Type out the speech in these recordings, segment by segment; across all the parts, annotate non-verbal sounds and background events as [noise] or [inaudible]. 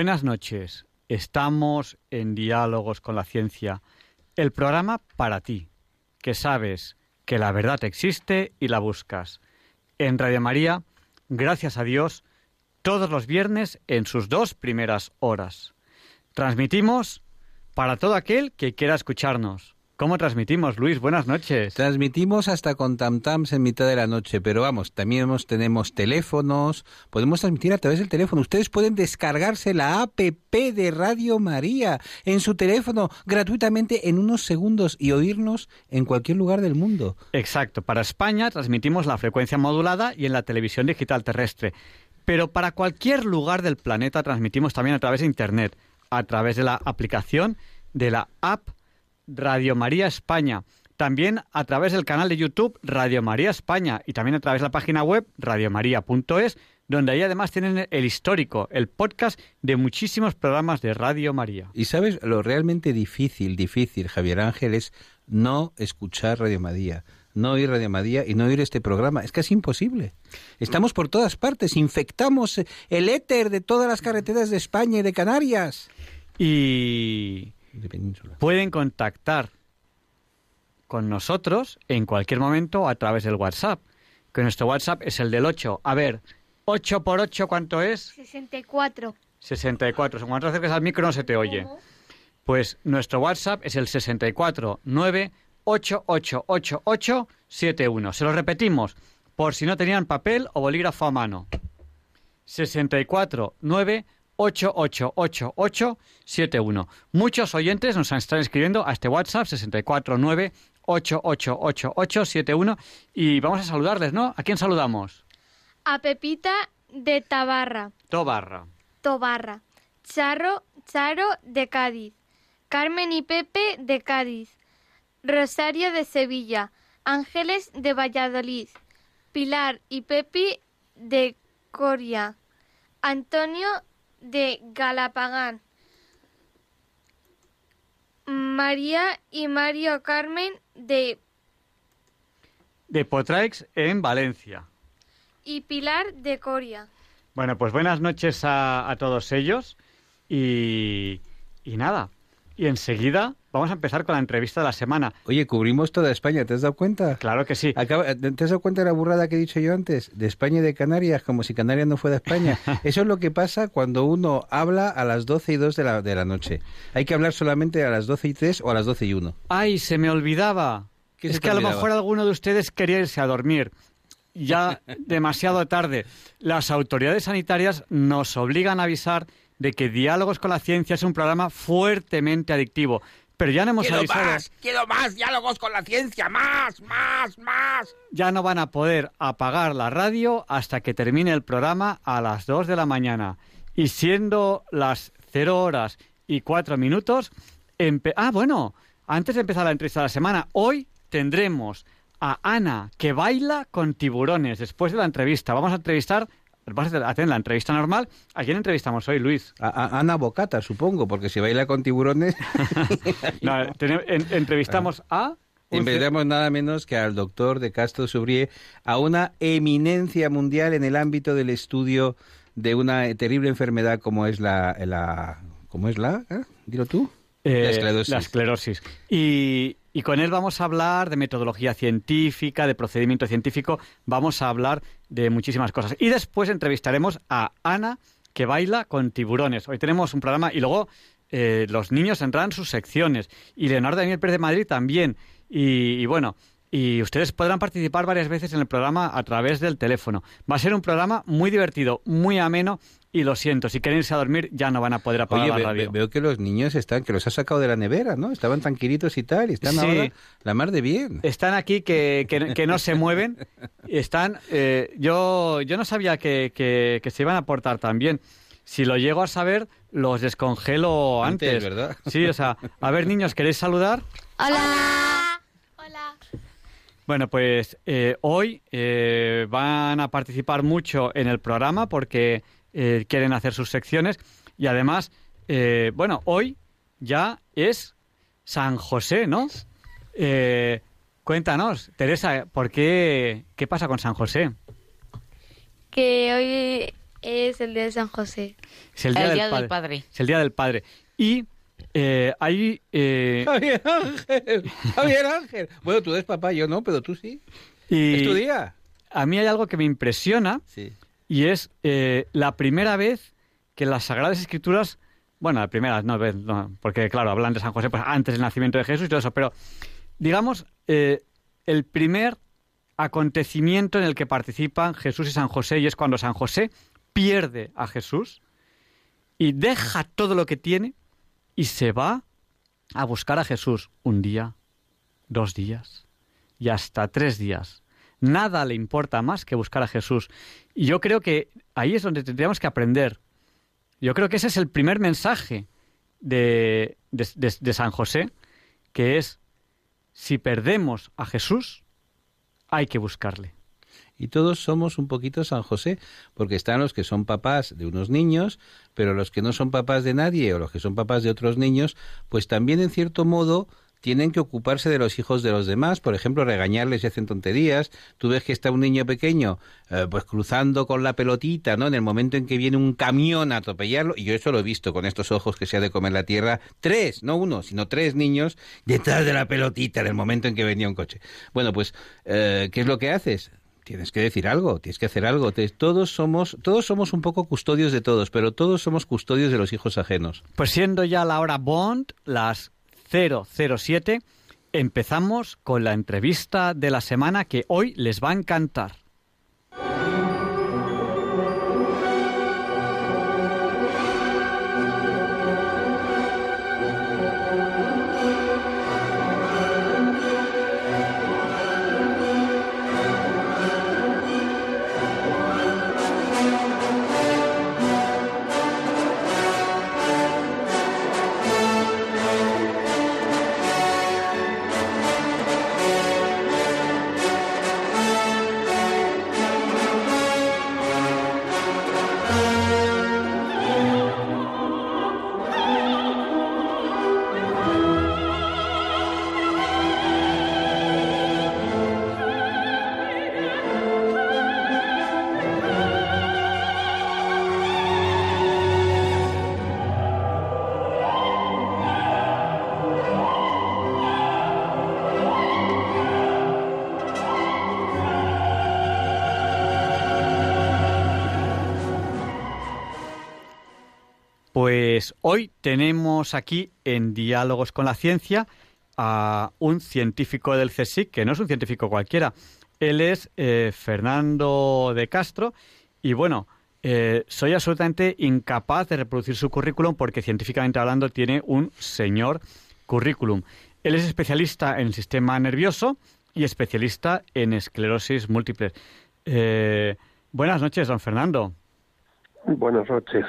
Buenas noches. Estamos en Diálogos con la Ciencia, el programa para ti, que sabes que la verdad existe y la buscas. En Radio María, gracias a Dios, todos los viernes en sus dos primeras horas. Transmitimos para todo aquel que quiera escucharnos. ¿Cómo transmitimos, Luis? Buenas noches. Transmitimos hasta con tam-tams en mitad de la noche, pero vamos, también tenemos teléfonos, podemos transmitir a través del teléfono. Ustedes pueden descargarse la APP de Radio María en su teléfono gratuitamente en unos segundos y oírnos en cualquier lugar del mundo. Exacto. Para España transmitimos la frecuencia modulada y en la televisión digital terrestre. Pero para cualquier lugar del planeta transmitimos también a través de Internet, a través de la aplicación de la app Radio María España. También a través del canal de YouTube Radio María España y también a través de la página web radiomaria.es, donde ahí además tienen el histórico, el podcast de muchísimos programas de Radio María. Y sabes, lo realmente difícil, difícil, Javier Ángel, es no escuchar Radio María no oír Radio María y no oír este programa. Es casi imposible. Estamos por todas partes, infectamos el éter de todas las carreteras de España y de Canarias. Y Pueden contactar con nosotros en cualquier momento a través del WhatsApp. Que nuestro WhatsApp es el del 8. A ver, 8 por 8, ¿cuánto es? 64. 64. Cuando te acercas al micro no se te oye. Pues nuestro WhatsApp es el 64 9 71. Se lo repetimos por si no tenían papel o bolígrafo a mano. 64 9 888871. Muchos oyentes nos están escribiendo a este WhatsApp 649 888871 y vamos a saludarles, ¿no? ¿A quién saludamos? A Pepita de Tabarra. Tobarra. Tobarra. Charro, Charo de Cádiz. Carmen y Pepe de Cádiz. Rosario de Sevilla. Ángeles de Valladolid. Pilar y Pepi de Coria. Antonio de Galapagán. María y Mario Carmen de... De Potraix en Valencia. Y Pilar de Coria. Bueno, pues buenas noches a, todos ellos y, y nada. Y enseguida Vamos a empezar con la entrevista de la semana. Oye, cubrimos toda España, ¿te has dado cuenta? Claro que sí. ¿Te has dado cuenta de la burrada que he dicho yo antes? De España y de Canarias, como si Canarias no fuera España. [laughs] Eso es lo que pasa cuando uno habla a las 12 y 2 de la, de la noche. Hay que hablar solamente a las 12 y 3 o a las 12 y 1. ¡Ay, se me olvidaba! Es que a lo mejor alguno de ustedes quería irse a dormir. Ya [laughs] demasiado tarde. Las autoridades sanitarias nos obligan a avisar de que Diálogos con la Ciencia es un programa fuertemente adictivo. Pero ya no hemos quiero avisado. Más, quiero más diálogos con la ciencia, más, más, más. Ya no van a poder apagar la radio hasta que termine el programa a las 2 de la mañana. Y siendo las 0 horas y 4 minutos, ah, bueno, antes de empezar la entrevista de la semana, hoy tendremos a Ana que baila con tiburones después de la entrevista. Vamos a entrevistar Vas a hacer la entrevista normal. ¿A quién entrevistamos hoy, Luis? A, Ana Bocata, supongo, porque si baila con tiburones... [laughs] entrevistamos a... Entrevistamos nada menos que al doctor de Castro Subrié, a una eminencia mundial en el ámbito del estudio de una terrible enfermedad como es la... la ¿Cómo es la? ¿Eh? Dilo tú. Eh, la esclerosis. La esclerosis. Y, y con él vamos a hablar de metodología científica, de procedimiento científico, vamos a hablar de muchísimas cosas. Y después entrevistaremos a Ana, que baila con tiburones. Hoy tenemos un programa y luego eh, los niños entrarán sus secciones. Y Leonardo Daniel Pérez de Madrid también. Y, bueno, y ustedes podrán participar varias veces en el programa a través del teléfono. Va a ser un programa muy divertido, muy ameno y lo siento, si quieren irse a dormir ya no van a poder apagar Oye, la ve- radio. ve- veo que los niños están, que los has sacado de la nevera, ¿no? Estaban tranquilitos y tal, y están Sí. ahora la mar de bien. Están aquí que, que- que no se mueven. Están, eh, yo, yo no sabía que, que- que se iban a portar tan bien. Si lo llego a saber, los descongelo Antes, antes. ¿verdad? Sí, o sea, a ver, niños, ¿queréis saludar? Hola. Hola. Bueno, pues eh, hoy eh, van a participar mucho en el programa porque eh, quieren hacer sus secciones y además, eh, bueno, hoy ya es San José, ¿no? Eh, cuéntanos, Teresa, ¿por qué, qué pasa con San José? Que hoy es el día de San José. Es el El día, Día del, del padre. Padre. Es el día del padre. Y eh, hay eh, Javier Ángel, Javier Ángel. Bueno, tú eres papá, yo no, pero tú sí. y ¿Es tu día? a mí hay algo que me impresiona Sí. Y es eh, la primera vez que las Sagradas Escrituras, bueno, la primera no, no, porque claro, hablan de San José pues, antes del nacimiento de Jesús y todo eso, pero digamos, eh, el primer acontecimiento en el que participan Jesús y San José y es cuando San José pierde a Jesús y deja todo lo que tiene y se va a buscar a Jesús un día, dos días y hasta tres días. Nada le importa más que buscar a Jesús. Y yo creo que ahí es donde tendríamos que aprender. Yo creo que ese es el primer mensaje de, de- San José, que es, si perdemos a Jesús, hay que buscarle. Y todos somos un poquito San José, porque están los que son papás de unos niños, pero los que no son papás de nadie o los que son papás de otros niños, pues también en cierto modo tienen que ocuparse de los hijos de los demás, por ejemplo, regañarles si hacen tonterías. Tú ves que está un niño pequeño, eh, pues cruzando con la pelotita, ¿no? En el momento en que viene un camión a atropellarlo, y yo eso lo he visto con estos ojos que se ha de comer la tierra, tres, no uno, sino tres niños detrás de la pelotita en el momento en que venía un coche. Bueno, pues, eh, ¿qué es lo que haces? Tienes que decir algo, tienes que hacer algo. Todos somos, todos somos un poco custodios de todos, pero todos somos custodios de los hijos ajenos. Pues siendo ya la hora Bond, las 007, empezamos con la entrevista de la semana que hoy les va a encantar. Hoy tenemos aquí en Diálogos con la Ciencia a un científico del CSIC, que no es un científico cualquiera. Él es eh, Fernando de Castro y bueno, eh, soy absolutamente incapaz de reproducir su currículum porque científicamente hablando tiene un señor currículum. Él es especialista en el sistema nervioso y especialista en esclerosis múltiple. Eh, buenas noches, don Fernando. Buenas noches.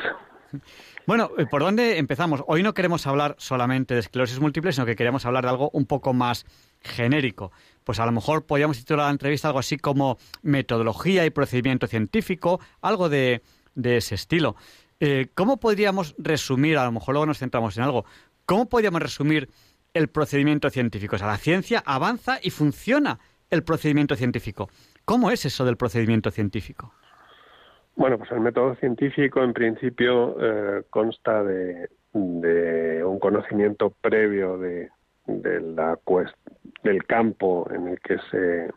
[laughs] Bueno, eh, ¿por dónde empezamos? Hoy no queremos hablar solamente de esclerosis múltiple, sino que queremos hablar de algo un poco más genérico. Pues a lo mejor podríamos titular la entrevista algo así como metodología y procedimiento científico, algo de, de ese estilo. Eh, ¿Cómo podríamos resumir, a lo mejor luego nos centramos en algo, cómo podríamos resumir el procedimiento científico? O sea, la ciencia avanza y funciona el procedimiento científico. ¿Cómo es eso del procedimiento científico? Bueno, pues el método científico en principio eh, consta de, de un conocimiento previo de, de la del campo en el que se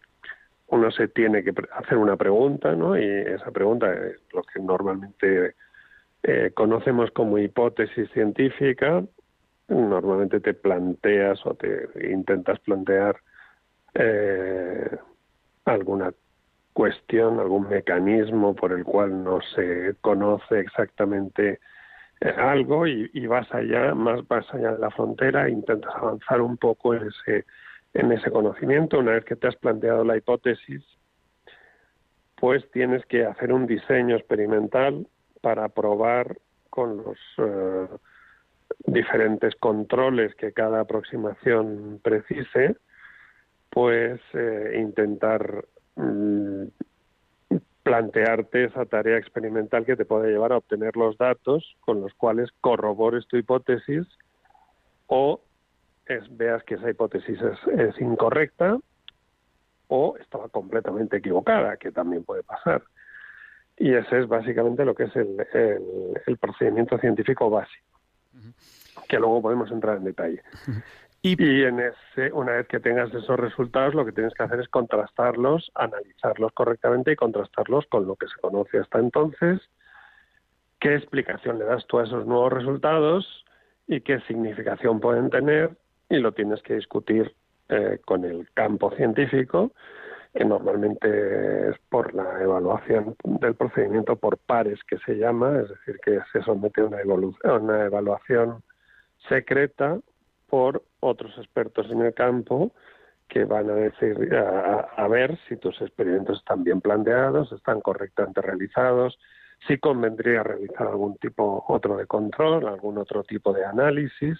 uno se tiene que hacer una pregunta, ¿no? Y esa pregunta es lo que normalmente eh, conocemos como hipótesis científica. Normalmente te planteas o te intentas plantear eh, alguna cuestión, algún mecanismo por el cual no se conoce exactamente eh, algo y, vas allá, más vas allá de la frontera, intentas avanzar un poco en ese, en ese conocimiento. Una vez que te has planteado la hipótesis, pues tienes que hacer un diseño experimental para probar con los eh, diferentes controles que cada aproximación precise, pues eh, intentar mm, plantearte esa tarea experimental que te puede llevar a obtener los datos con los cuales corrobores tu hipótesis o veas que esa hipótesis es, incorrecta o estaba completamente equivocada, que también puede pasar. Y ese es básicamente lo que es el, el, procedimiento científico básico, que luego podemos entrar en detalle. [laughs] Y, en ese, una vez que tengas esos resultados, lo que tienes que hacer es contrastarlos, analizarlos correctamente y contrastarlos con lo que se conoce hasta entonces. ¿Qué explicación le das tú a esos nuevos resultados y qué significación pueden tener? Y lo tienes que discutir eh, con el campo científico, que normalmente es por la evaluación del procedimiento por pares que se llama, es decir, que se somete a una, una evaluación secreta por otros expertos en el campo que van a decir a, ver si tus experimentos están bien planteados, están correctamente realizados, si convendría realizar algún tipo otro de control, algún otro tipo de análisis,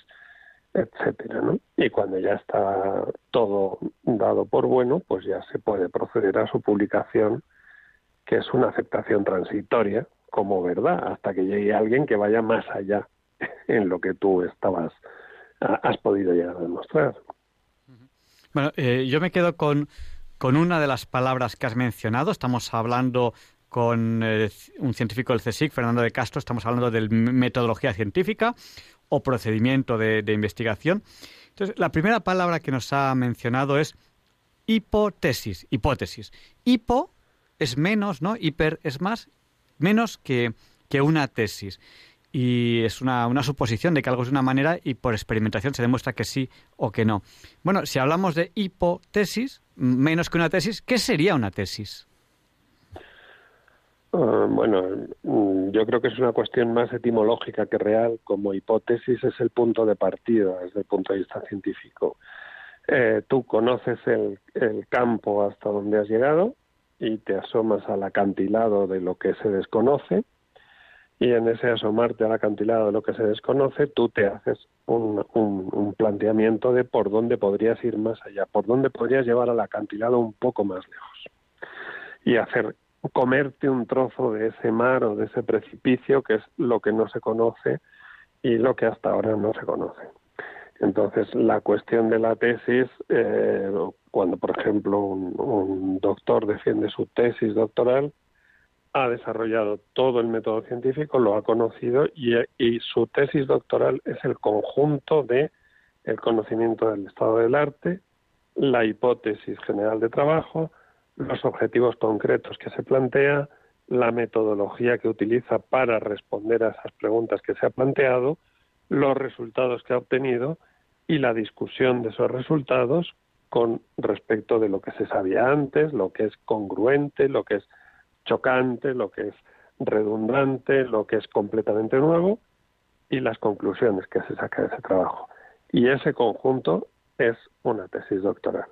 etcétera, ¿no? Y cuando ya está todo dado por bueno, pues ya se puede proceder a su publicación, que es una aceptación transitoria como verdad, hasta que llegue alguien que vaya más allá en lo que tú estabas has podido llegar a demostrar. Bueno, eh, yo me quedo con, con una de las palabras que has mencionado. Estamos hablando con eh, un científico del CSIC, Fernando de Castro, estamos hablando de metodología científica o procedimiento de, de investigación. Entonces, la primera palabra que nos ha mencionado es hipotesis, hipótesis. Hipo es menos, ¿no? Hiper es más, menos que, que una tesis y es una, una, suposición de que algo es de una manera y por experimentación se demuestra que sí o que no. Bueno, si hablamos de hipotesis, menos que una tesis, ¿qué sería una tesis? Ah, bueno, mm, yo creo que es una cuestión más etimológica que real. Como hipótesis es el punto de partida desde el punto de vista científico. Eh, tú conoces el, el campo hasta donde has llegado y te asomas al acantilado de lo que se desconoce y en ese asomarte al acantilado de lo que se desconoce, tú te haces un, un, planteamiento de por dónde podrías ir más allá, por dónde podrías llevar al acantilado un poco más lejos y hacer comerte un trozo de ese mar o de ese precipicio que es lo que no se conoce y lo que hasta ahora no se conoce. Entonces, la cuestión de la tesis, eh, cuando, por ejemplo, un doctor defiende su tesis doctoral, ha desarrollado todo el método científico, lo ha conocido y, su tesis doctoral es el conjunto de el conocimiento del estado del arte, la hipótesis general de trabajo, los objetivos concretos que se plantea, la metodología que utiliza para responder a esas preguntas que se ha planteado, los resultados que ha obtenido y la discusión de esos resultados con respecto de lo que se sabía antes, lo que es congruente, lo que es chocante, lo que es redundante, lo que es completamente nuevo y las conclusiones que se saca de ese trabajo. Y ese conjunto es una tesis doctoral.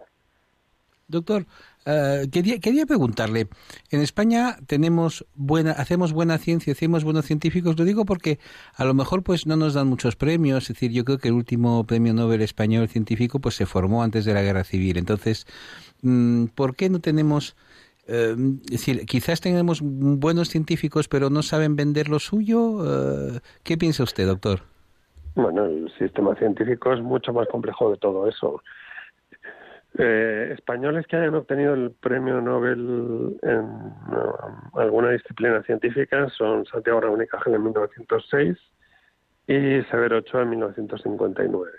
Doctor, eh, quería, quería, preguntarle, en España tenemos buena, hacemos buena ciencia, hacemos buenos científicos, lo digo porque a lo mejor pues no nos dan muchos premios, es decir, yo creo que el último premio Nobel español científico pues se formó antes de la Guerra Civil, entonces, mm, ¿por qué no tenemos eh, quizás tengamos buenos científicos, pero no saben vender lo suyo. Eh, ¿Qué piensa usted, doctor? Bueno, el sistema científico es mucho más complejo de todo eso. Eh, españoles que hayan obtenido el premio Nobel en alguna disciplina científica son Santiago Ramón y Cajal en 1906 y Severo Ochoa en 1959.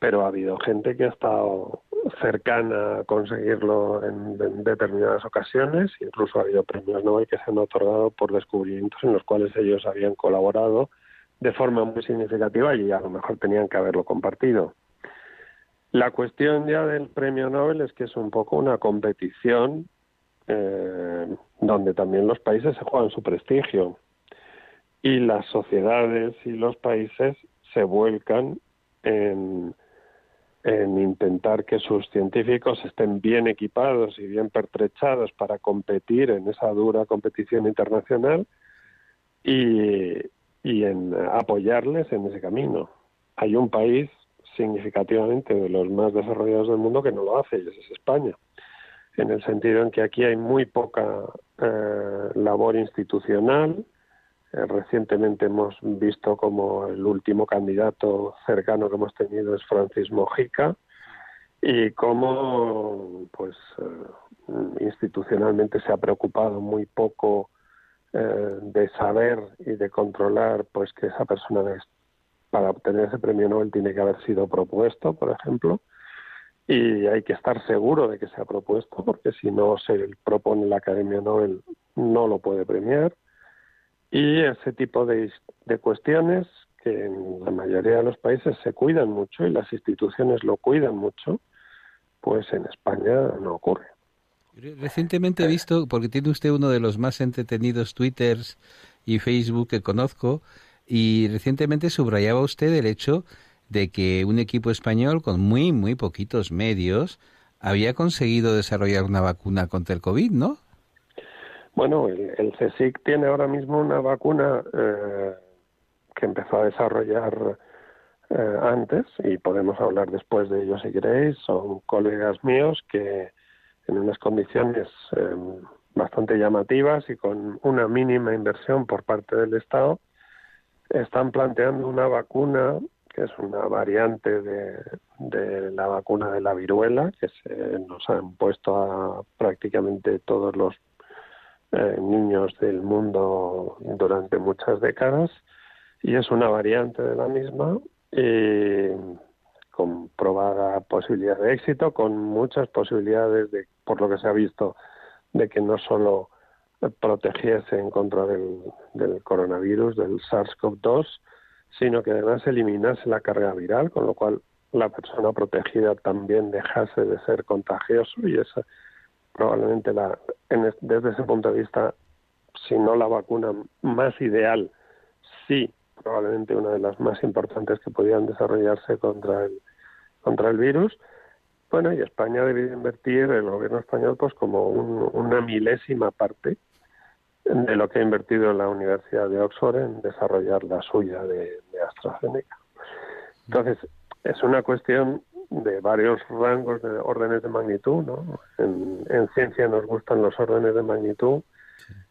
Pero ha habido gente que ha estado cercana a conseguirlo en, determinadas ocasiones. Incluso ha habido premios Nobel que se han otorgado por descubrimientos en los cuales ellos habían colaborado de forma muy significativa y a lo mejor tenían que haberlo compartido. La cuestión ya del premio Nobel es que es un poco una competición eh, donde también los países se juegan su prestigio y las sociedades y los países se vuelcan en, en intentar que sus científicos estén bien equipados y bien pertrechados para competir en esa dura competición internacional y, y en apoyarles en ese camino. Hay un país significativamente de los más desarrollados del mundo que no lo hace, y ese es España, en el sentido en que aquí hay muy poca eh, labor institucional. Eh, recientemente hemos visto como el último candidato cercano que hemos tenido es Francis Mojica y cómo pues eh, institucionalmente se ha preocupado muy poco de saber y de controlar pues que esa persona para obtener ese premio Nobel tiene que haber sido propuesto, por ejemplo, y hay que estar seguro de que se ha propuesto, porque si no se propone la Academia Nobel no lo puede premiar. Y ese tipo de, de cuestiones que en la mayoría de los países se cuidan mucho y las instituciones lo cuidan mucho, pues en España no ocurre. Recientemente he visto, porque tiene usted uno de los más entretenidos Twitters y Facebook que conozco, y recientemente subrayaba usted el hecho de que un equipo español con muy, muy poquitos medios había conseguido desarrollar una vacuna contra el COVID, ¿no? Bueno, el, CSIC tiene ahora mismo una vacuna eh, que empezó a desarrollar eh, antes y podemos hablar después de ello si queréis. Son colegas míos que en unas condiciones eh, bastante llamativas y con una mínima inversión por parte del Estado están planteando una vacuna que es una variante de, la vacuna de la viruela que se nos han puesto a prácticamente todos los eh, niños del mundo durante muchas décadas y es una variante de la misma con probada posibilidad de éxito, con muchas posibilidades de, por lo que se ha visto, de que no solo protegiese en contra del, del coronavirus, del SARS-CoV-2, sino que además eliminase la carga viral, con lo cual la persona protegida también dejase de ser contagioso y esa probablemente la, desde ese punto de vista, si no la vacuna más ideal, sí, probablemente una de las más importantes que podían desarrollarse contra el, contra el virus. Bueno, y España debe invertir, el gobierno español, pues como una milésima parte de lo que ha invertido la Universidad de Oxford en desarrollar la suya de, AstraZeneca. Entonces, es una cuestión de varios rangos de órdenes de magnitud, ¿no? En, ciencia nos gustan los órdenes de magnitud,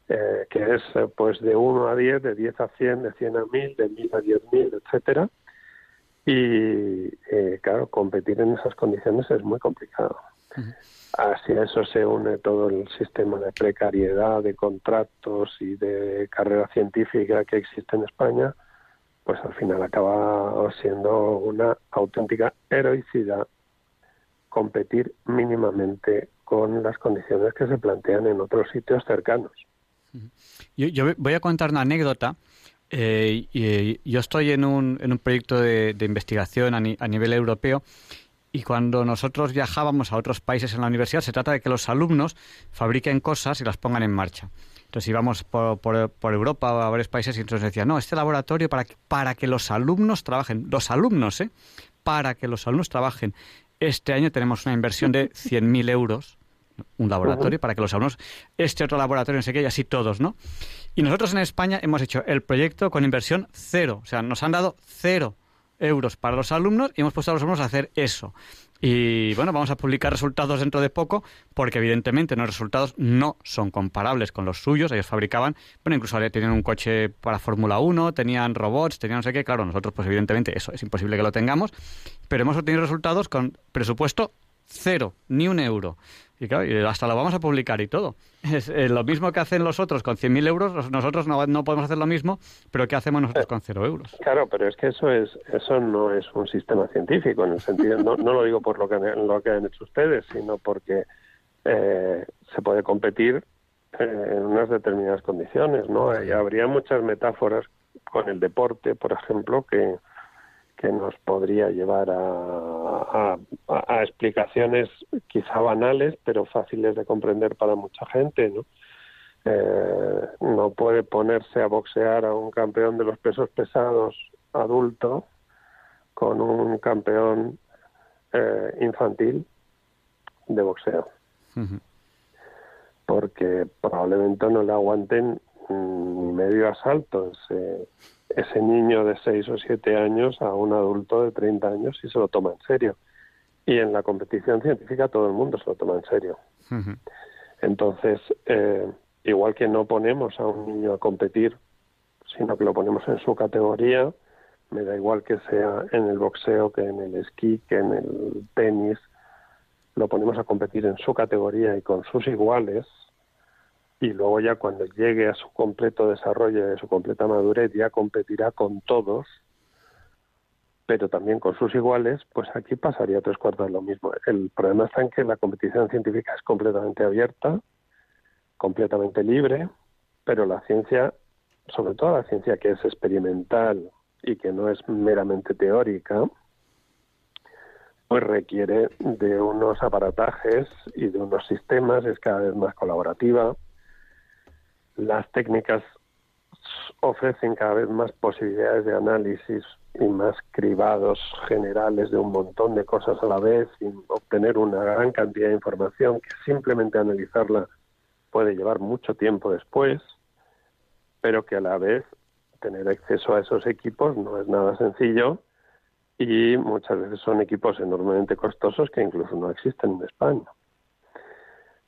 eh, que es eh, pues de 1 a 10, de 10 a 100, de 100 a 1000, de 1000 a 10000, etcétera. Y eh, claro, competir en esas condiciones es muy complicado. Hacia eso se une todo el sistema de precariedad, de contratos y de carrera científica que existe en España, pues al final acaba siendo una auténtica heroicidad competir mínimamente con las condiciones que se plantean en otros sitios cercanos. Yo, voy a contar una anécdota. Eh, yo estoy en un, en un proyecto de, investigación a nivel europeo y cuando nosotros viajábamos a otros países en la universidad, se trata de que los alumnos fabriquen cosas y las pongan en marcha. Entonces íbamos por, por, Europa o a varios países y entonces decían, no, este laboratorio para que, para que los alumnos trabajen, los alumnos, ¿eh? Para que los alumnos trabajen. Este año tenemos una inversión de 100.000 euros, un laboratorio, para que los alumnos, este otro laboratorio, no sé qué, y así todos, ¿no? Y nosotros en España hemos hecho el proyecto con inversión cero, o sea, nos han dado cero euros para los alumnos y hemos puesto a los alumnos a hacer eso. Y bueno, vamos a publicar resultados dentro de poco porque evidentemente los resultados no son comparables con los suyos. Ellos fabricaban, bueno, incluso tenían un coche para Fórmula 1, tenían robots, tenían no sé qué. Claro, nosotros pues evidentemente eso es imposible que lo tengamos, pero hemos obtenido resultados con presupuesto cero, ni un euro. Y claro, hasta lo vamos a publicar y todo. [laughs] Es eh, lo mismo que hacen los otros con 100.000 euros, nosotros no, no, podemos hacer lo mismo, pero ¿qué hacemos nosotros con cero euros? Claro, pero es que eso es eso no es un sistema científico, en el sentido, no, no lo digo por lo que, lo que han hecho ustedes, sino porque eh, se puede competir eh, en unas determinadas condiciones, ¿no? Y habría muchas metáforas con el deporte, por ejemplo, que, que nos podría llevar a, a, explicaciones quizá banales, pero fáciles de comprender para mucha gente, ¿no? Eh, no puede ponerse a boxear a un campeón de los pesos pesados adulto con un campeón eh, infantil de boxeo. Porque probablemente no le aguanten ni medio asalto ese, ese niño de 6 o 7 años a un adulto de 30 años y se lo toma en serio. Y en la competición científica todo el mundo se lo toma en serio. Entonces, eh, igual que no ponemos a un niño a competir, sino que lo ponemos en su categoría, me da igual que sea en el boxeo, que en el esquí, que en el tenis, lo ponemos a competir en su categoría y con sus iguales, y luego ya cuando llegue a su completo desarrollo y a su completa madurez ya competirá con todos, pero también con sus iguales, pues aquí pasaría tres cuartos de lo mismo. El problema está en que la competición científica es completamente abierta, completamente libre, pero la ciencia, sobre todo la ciencia que es experimental y que no es meramente teórica, pues requiere de unos aparatajes y de unos sistemas, es cada vez más colaborativa, las técnicas ofrecen cada vez más posibilidades de análisis y más cribados generales de un montón de cosas a la vez y obtener una gran cantidad de información que simplemente analizarla puede llevar mucho tiempo después, pero que a la vez tener acceso a esos equipos no es nada sencillo y muchas veces son equipos enormemente costosos que incluso no existen en España.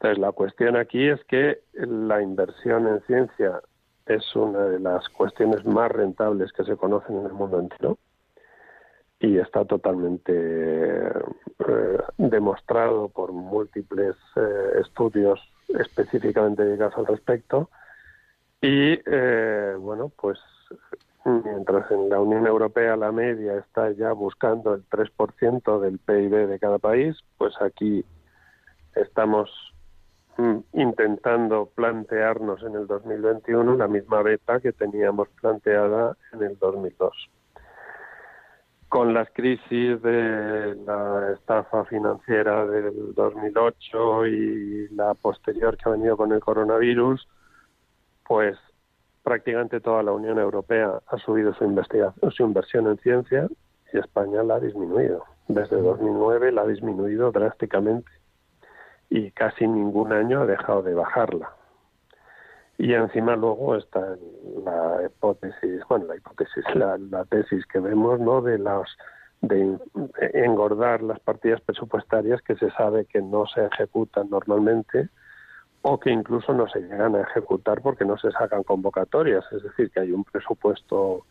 Entonces, la cuestión aquí es que la inversión en ciencia es una de las cuestiones más rentables que se conocen en el mundo entero y está totalmente eh, demostrado por múltiples eh, estudios específicamente dedicados al respecto. Y eh, bueno, pues mientras en la Unión Europea la media está ya buscando el 3% del PIB de cada país, pues aquí estamos intentando plantearnos en el 2021 la misma beta que teníamos planteada en el 2002. Con las crisis de la estafa financiera del 2008 y la posterior que ha venido con el coronavirus, pues prácticamente toda la Unión Europea ha subido su investigación, su inversión en ciencia y España la ha disminuido. Desde 2009 la ha disminuido drásticamente y casi ningún año ha dejado de bajarla. Y encima luego está la hipótesis, bueno, la hipótesis, la, tesis que vemos, ¿no? De las de engordar las partidas presupuestarias que se sabe que no se ejecutan normalmente o que incluso no se llegan a ejecutar porque no se sacan convocatorias, es decir, que hay un presupuesto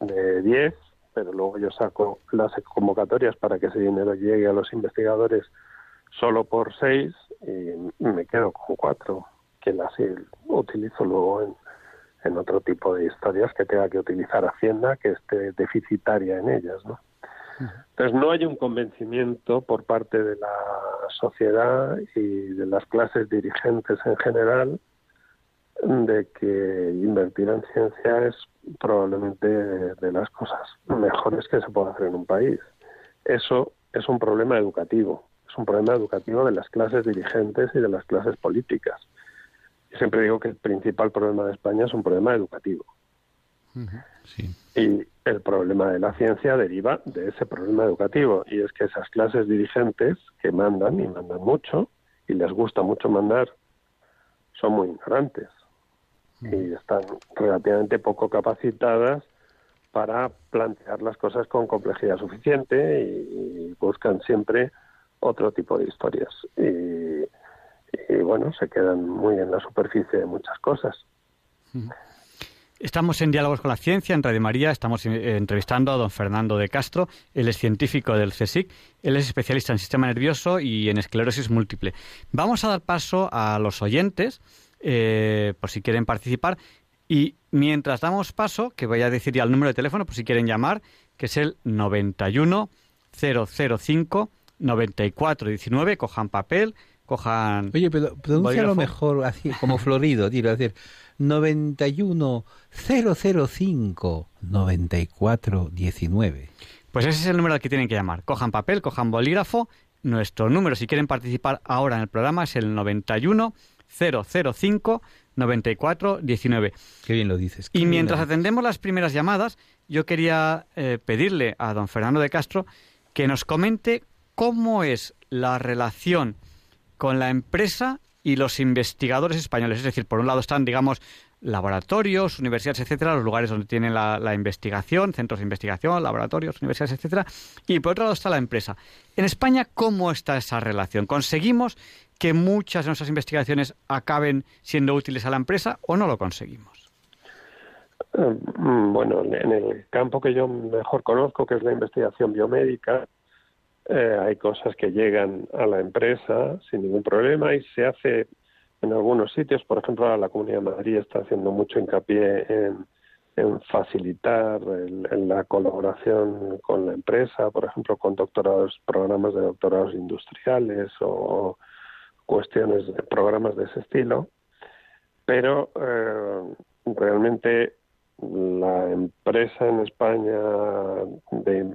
de 10, pero luego yo saco las convocatorias para que ese dinero llegue a los investigadores solo por seis y me quedo con cuatro, que las utilizo luego en, en otro tipo de historias que tenga que utilizar Hacienda, que esté deficitaria en ellas, ¿no? Entonces no hay un convencimiento por parte de la sociedad y de las clases dirigentes en general de que invertir en ciencia es probablemente de las cosas mejores que se puede hacer en un país. Eso es un problema educativo es un problema educativo de las clases dirigentes y de las clases políticas. Yo siempre digo que el principal problema de España es un problema educativo. Y el problema de la ciencia deriva de ese problema educativo. Y es que esas clases dirigentes que mandan y mandan mucho y les gusta mucho mandar son muy ignorantes y están relativamente poco capacitadas para plantear las cosas con complejidad suficiente y buscan siempre otro tipo de historias. Y, bueno, se quedan muy en la superficie de muchas cosas. Estamos en Diálogos con la Ciencia, en Radio María. Estamos eh, entrevistando a don Fernando de Castro. Él es científico del CSIC. Él es especialista en sistema nervioso y en esclerosis múltiple. Vamos a dar paso a los oyentes, eh, por si quieren participar. Y mientras damos paso, que voy a decir ya el número de teléfono, por si quieren llamar, que es el 91 005 9419, cojan papel, cojan... Oye, pero lo mejor así, como florido, tiro, es decir, 91 005 9419. Pues ese es el número al que tienen que llamar. Cojan papel, cojan bolígrafo. Nuestro número, si quieren participar ahora en el programa, es el 91 005 94 19. Qué bien lo dices. Y mientras atendemos las primeras llamadas, yo quería eh, pedirle a don Fernando de Castro que nos comente cómo es la relación con la empresa y los investigadores españoles. Es decir, por un lado están, digamos, laboratorios, universidades, etcétera, los lugares donde tienen la, la, investigación, centros de investigación, laboratorios, universidades, etcétera, y por otro lado está la empresa. En España, ¿cómo está esa relación? ¿Conseguimos que muchas de nuestras investigaciones acaben siendo útiles a la empresa o no lo conseguimos? Eh, bueno, en el campo que yo mejor conozco, que es la investigación biomédica, eh, hay cosas que llegan a la empresa sin ningún problema y se hace en algunos sitios, por ejemplo, la Comunidad de Madrid está haciendo mucho hincapié en, facilitar la colaboración con la empresa, por ejemplo, con doctorados, programas de doctorados industriales o cuestiones de programas de ese estilo, pero eh, realmente la empresa en España de,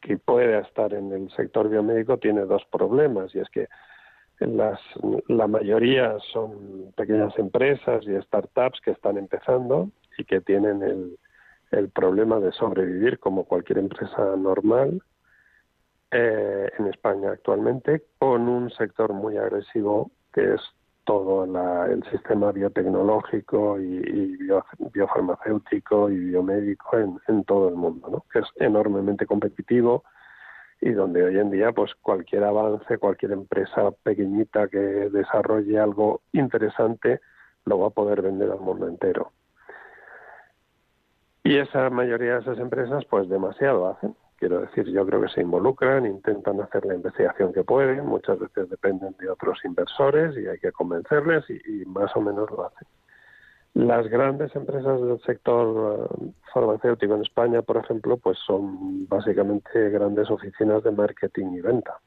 que puede estar en el sector biomédico tiene dos problemas y es que las, la mayoría son pequeñas empresas y startups que están empezando y que tienen el, el problema de sobrevivir como cualquier empresa normal eh, en España actualmente, con un sector muy agresivo que es todo el sistema biotecnológico y, biofarmacéutico y biomédico en, en todo el mundo, ¿no? que es enormemente competitivo y donde hoy en día pues cualquier avance, cualquier empresa pequeñita que desarrolle algo interesante lo va a poder vender al mundo entero. Y esa mayoría de esas empresas pues demasiado hacen. Quiero decir, yo creo que se involucran, intentan hacer la investigación que pueden, muchas veces dependen de otros inversores y hay que convencerles y más o menos lo hacen. Las grandes empresas del sector eh, farmacéutico en España, por ejemplo, pues son básicamente grandes oficinas de marketing y venta.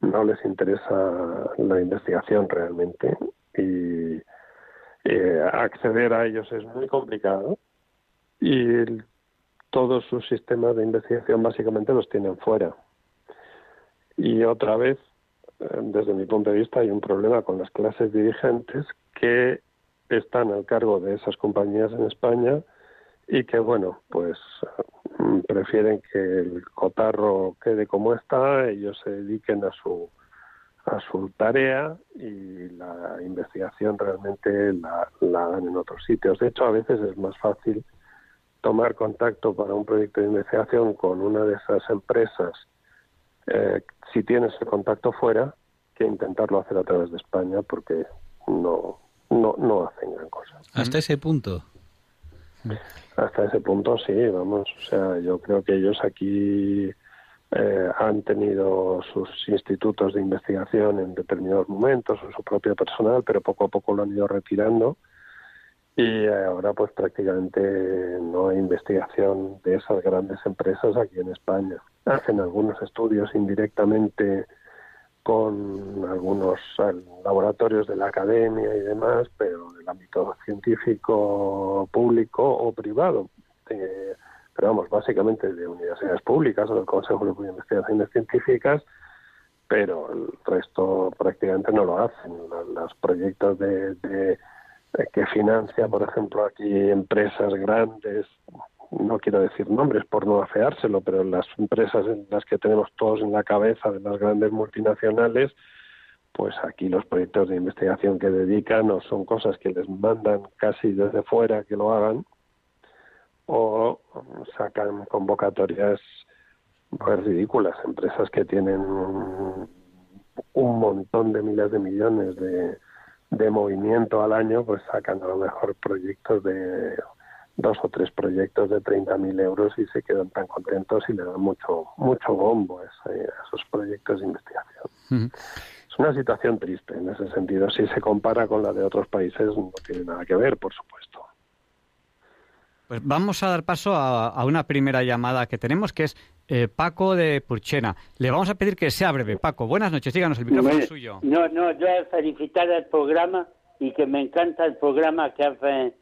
No les interesa la investigación realmente y eh, acceder a ellos es muy complicado y todos sus sistemas de investigación básicamente los tienen fuera. Y otra vez, eh, desde mi punto de vista, hay un problema con las clases dirigentes que están al cargo de esas compañías en España y que, bueno, pues mm, prefieren que el cotarro quede como está, ellos se dediquen a su a su tarea y la investigación realmente la, la hagan en otros sitios. De hecho, a veces es más fácil tomar contacto para un proyecto de investigación con una de esas empresas eh, si tienes el contacto fuera que intentarlo hacer a través de España porque no no, no hacen gran cosa. ¿Hasta ese punto? Hasta ese punto sí, vamos. O sea, yo creo que ellos aquí eh, han tenido sus institutos de investigación en determinados momentos, o su propio personal, pero poco a poco lo han ido retirando y ahora pues prácticamente no hay investigación de esas grandes empresas aquí en España. Hacen algunos estudios indirectamente con algunos laboratorios de la academia y demás, pero del ámbito científico público o privado. Eh, pero vamos, básicamente de universidades públicas o del Consejo de Investigaciones Científicas, pero el resto prácticamente no lo hacen. Los proyectos de que financia, por ejemplo, aquí empresas grandes no quiero decir nombres por no afeárselo, pero las empresas en las que tenemos todos en la cabeza de las grandes multinacionales, pues aquí los proyectos de investigación que dedican o son cosas que les mandan casi desde fuera que lo hagan o sacan convocatorias pues ridículas, empresas que tienen un montón de miles de millones de, de movimiento al año, pues sacan a lo mejor proyectos de dos o tres proyectos de 30.000 euros y se quedan tan contentos y le dan mucho mucho bombo a, esos proyectos de investigación. Es una situación triste en ese sentido. Si se compara con la de otros países, no tiene nada que ver, por supuesto. Pues vamos a dar paso a, una primera llamada que tenemos, que es eh, Paco de Purchena. Le vamos a pedir que sea breve. Paco, buenas noches, díganos, el micrófono es suyo. No, no, yo felicitar el programa y que me encanta el programa que hace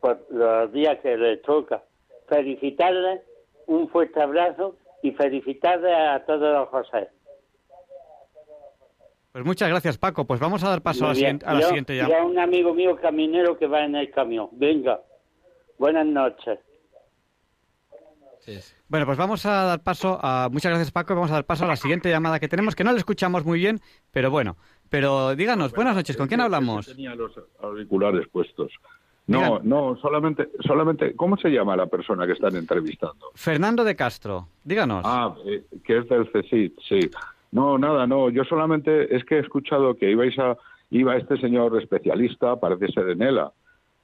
por los días que le toca. Felicitarle, un fuerte abrazo y felicitar a todos los José. Pues muchas gracias, Paco. Pues vamos a dar paso a la, siguiente, a la Yo- siguiente llamada. un amigo mío caminero que va en el camión. Venga. Buenas noches. Bueno, pues vamos a dar paso a... Muchas gracias, Paco. y Vamos a dar paso a la siguiente llamada que tenemos, que no le escuchamos muy bien, pero bueno. Pero díganos, buenas noches, ¿con quién hablamos? Tenía los auriculares puestos. No, Digan. no, solamente, solamente, ¿cómo se llama la persona que están entrevistando? Fernando de Castro, díganos. Ah, eh, que es del CECIT, sí. No, nada, no, yo solamente es que he escuchado que ibais a, iba este señor especialista, parece ser en ELA,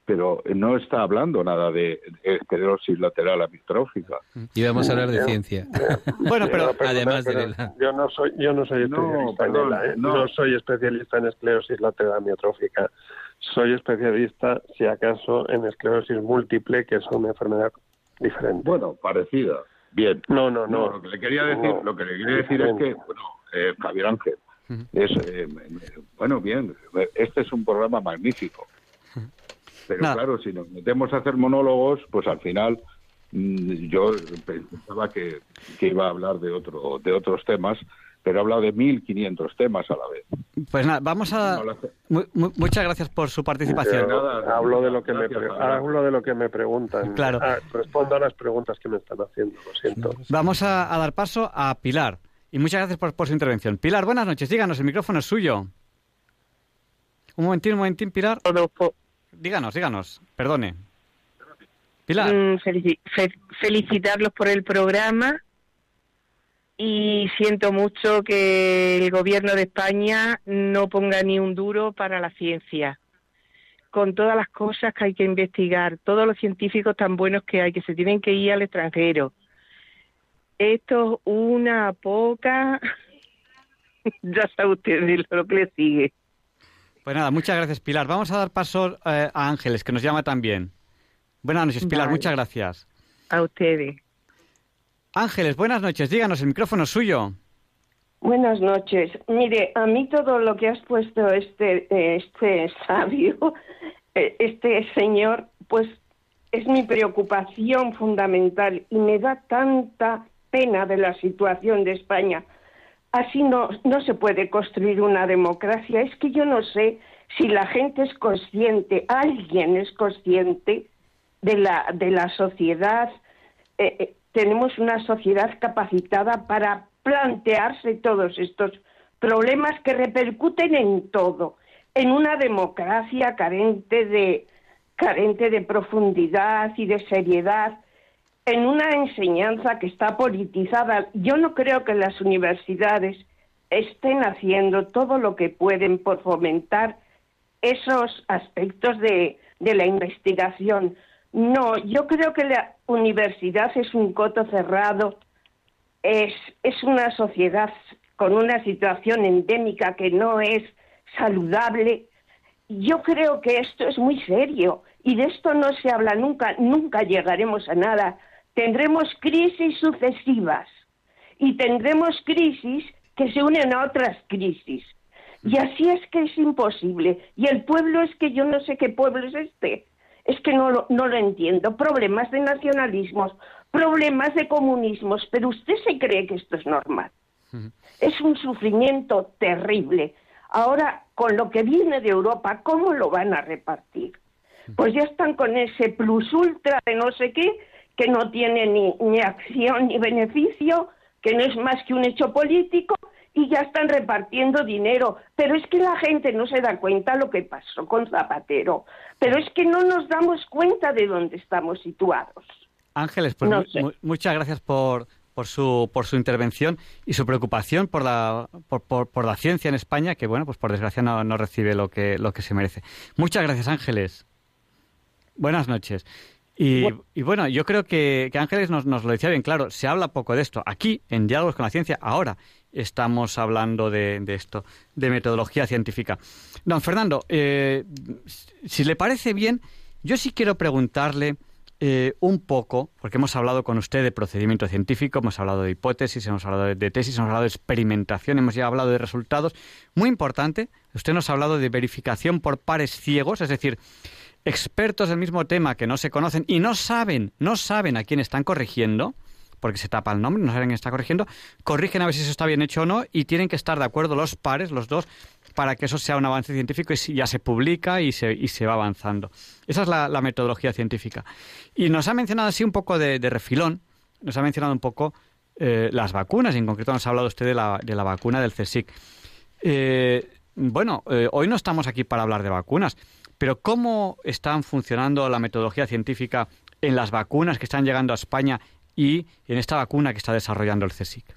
pero no está hablando nada de esclerosis lateral amiotrófica. Y vamos a hablar de ciencia. [laughs] Bueno, pero... Perdona, Además de pero la- yo no soy yo no soy No, especialista en perdón, ¿eh? no. no. soy especialista en esclerosis lateral amiotrófica. Soy especialista, si acaso, en esclerosis múltiple, que es una enfermedad diferente. Bueno, parecida. Bien. No, no, no. lo que le quería decir, No. lo que le quería decir es que, bueno, eh, Javier Ángel, es, eh, bueno, bien, este es un programa magnífico. Pero Nada. claro, si nos metemos a hacer monólogos, pues al final mm, yo pensaba que, que iba a hablar de otro de otros temas, pero he hablado de 1.500 temas a la vez. Pues nada, vamos a... No mu- mu- muchas gracias por su participación. Nada, hablo de lo que me gracias, hablo de lo que me preguntan. Claro. Ah, respondo a las preguntas que me están haciendo, lo siento. Vamos a, a dar paso a Pilar. Y muchas gracias por, por su intervención. Pilar, buenas noches. Díganos, el micrófono es suyo. Un momentín, un momentín, Pilar. Rodolfo. Díganos, díganos. Perdone. Pilar. Mm, felici- fe- felicitarlos por el programa y siento mucho que el gobierno de España no ponga ni un duro para la ciencia. Con todas las cosas que hay que investigar, todos los científicos tan buenos que hay, que se tienen que ir al extranjero. Esto es una poca. [laughs] ya sabe usted lo que le sigue. Pues nada, muchas gracias, Pilar. Vamos a dar paso eh, a Ángeles, que nos llama también. Buenas noches, Pilar. Vale. Muchas gracias. A ustedes. Ángeles, buenas noches. Díganos, el micrófono es suyo. Buenas noches. Mire, a mí todo lo que has puesto este eh, este sabio, eh, este señor, pues es mi preocupación fundamental y me da tanta pena de la situación de España. Así no no se puede construir una democracia. Es que yo no sé si la gente es consciente, alguien es consciente de la de la sociedad eh, eh, tenemos una sociedad capacitada para plantearse todos estos problemas que repercuten en todo, en una democracia carente de carente de profundidad y de seriedad, en una enseñanza que está politizada. Yo no creo que las universidades estén haciendo todo lo que pueden por fomentar esos aspectos de, de la investigación. No, yo creo que la universidad es un coto cerrado, es, es una sociedad con una situación endémica que no es saludable. Yo creo que esto es muy serio y de esto no se habla nunca, nunca llegaremos a nada. Tendremos crisis sucesivas y tendremos crisis que se unen a otras crisis. Y así es que es imposible. Y el pueblo es que yo no sé qué pueblo es este. Es que no lo, no lo entiendo. Problemas de nacionalismos, problemas de comunismos, pero usted se cree que esto es normal. Es un sufrimiento terrible. Ahora, con lo que viene de Europa, ¿cómo lo van a repartir? Pues ya están con ese plus ultra de no sé qué, que no tiene ni, ni acción ni beneficio, que no es más que un hecho político, y ya están repartiendo dinero. Pero es que la gente no se da cuenta lo que pasó con Zapatero. Pero es que no nos damos cuenta de dónde estamos situados. Ángeles, pues No mu- sé. mu- muchas gracias por, por, su, por su intervención y su preocupación por la, por, por, por la ciencia en España, que bueno, pues por desgracia no, no recibe lo que, lo que se merece. Muchas gracias, Ángeles. Buenas noches. Y, y bueno, yo creo que, que Ángeles nos, nos lo decía bien claro, se habla poco de esto. Aquí, en Diálogos con la Ciencia, ahora estamos hablando de, de esto, de metodología científica. Don Fernando, eh, si le parece bien, yo sí quiero preguntarle eh, un poco, porque hemos hablado con usted de procedimiento científico, hemos hablado de hipótesis, hemos hablado de, de tesis, hemos hablado de experimentación, hemos ya hablado de resultados. Muy importante, usted nos ha hablado de verificación por pares ciegos, es decir, expertos del mismo tema que no se conocen y no saben, no saben a quién están corrigiendo, porque se tapa el nombre, no saben quién está corrigiendo, corrigen a ver si eso está bien hecho o no y tienen que estar de acuerdo los pares, los dos, para que eso sea un avance científico y ya se publica y se, y se va avanzando. Esa es la, metodología científica. Y nos ha mencionado así un poco de, refilón, nos ha mencionado un poco eh, las vacunas, y en concreto nos ha hablado usted de la, de la vacuna del CSIC. Eh, bueno, eh, hoy no estamos aquí para hablar de vacunas, pero ¿cómo están funcionando la metodología científica en las vacunas que están llegando a España y en esta vacuna que está desarrollando el CSIC?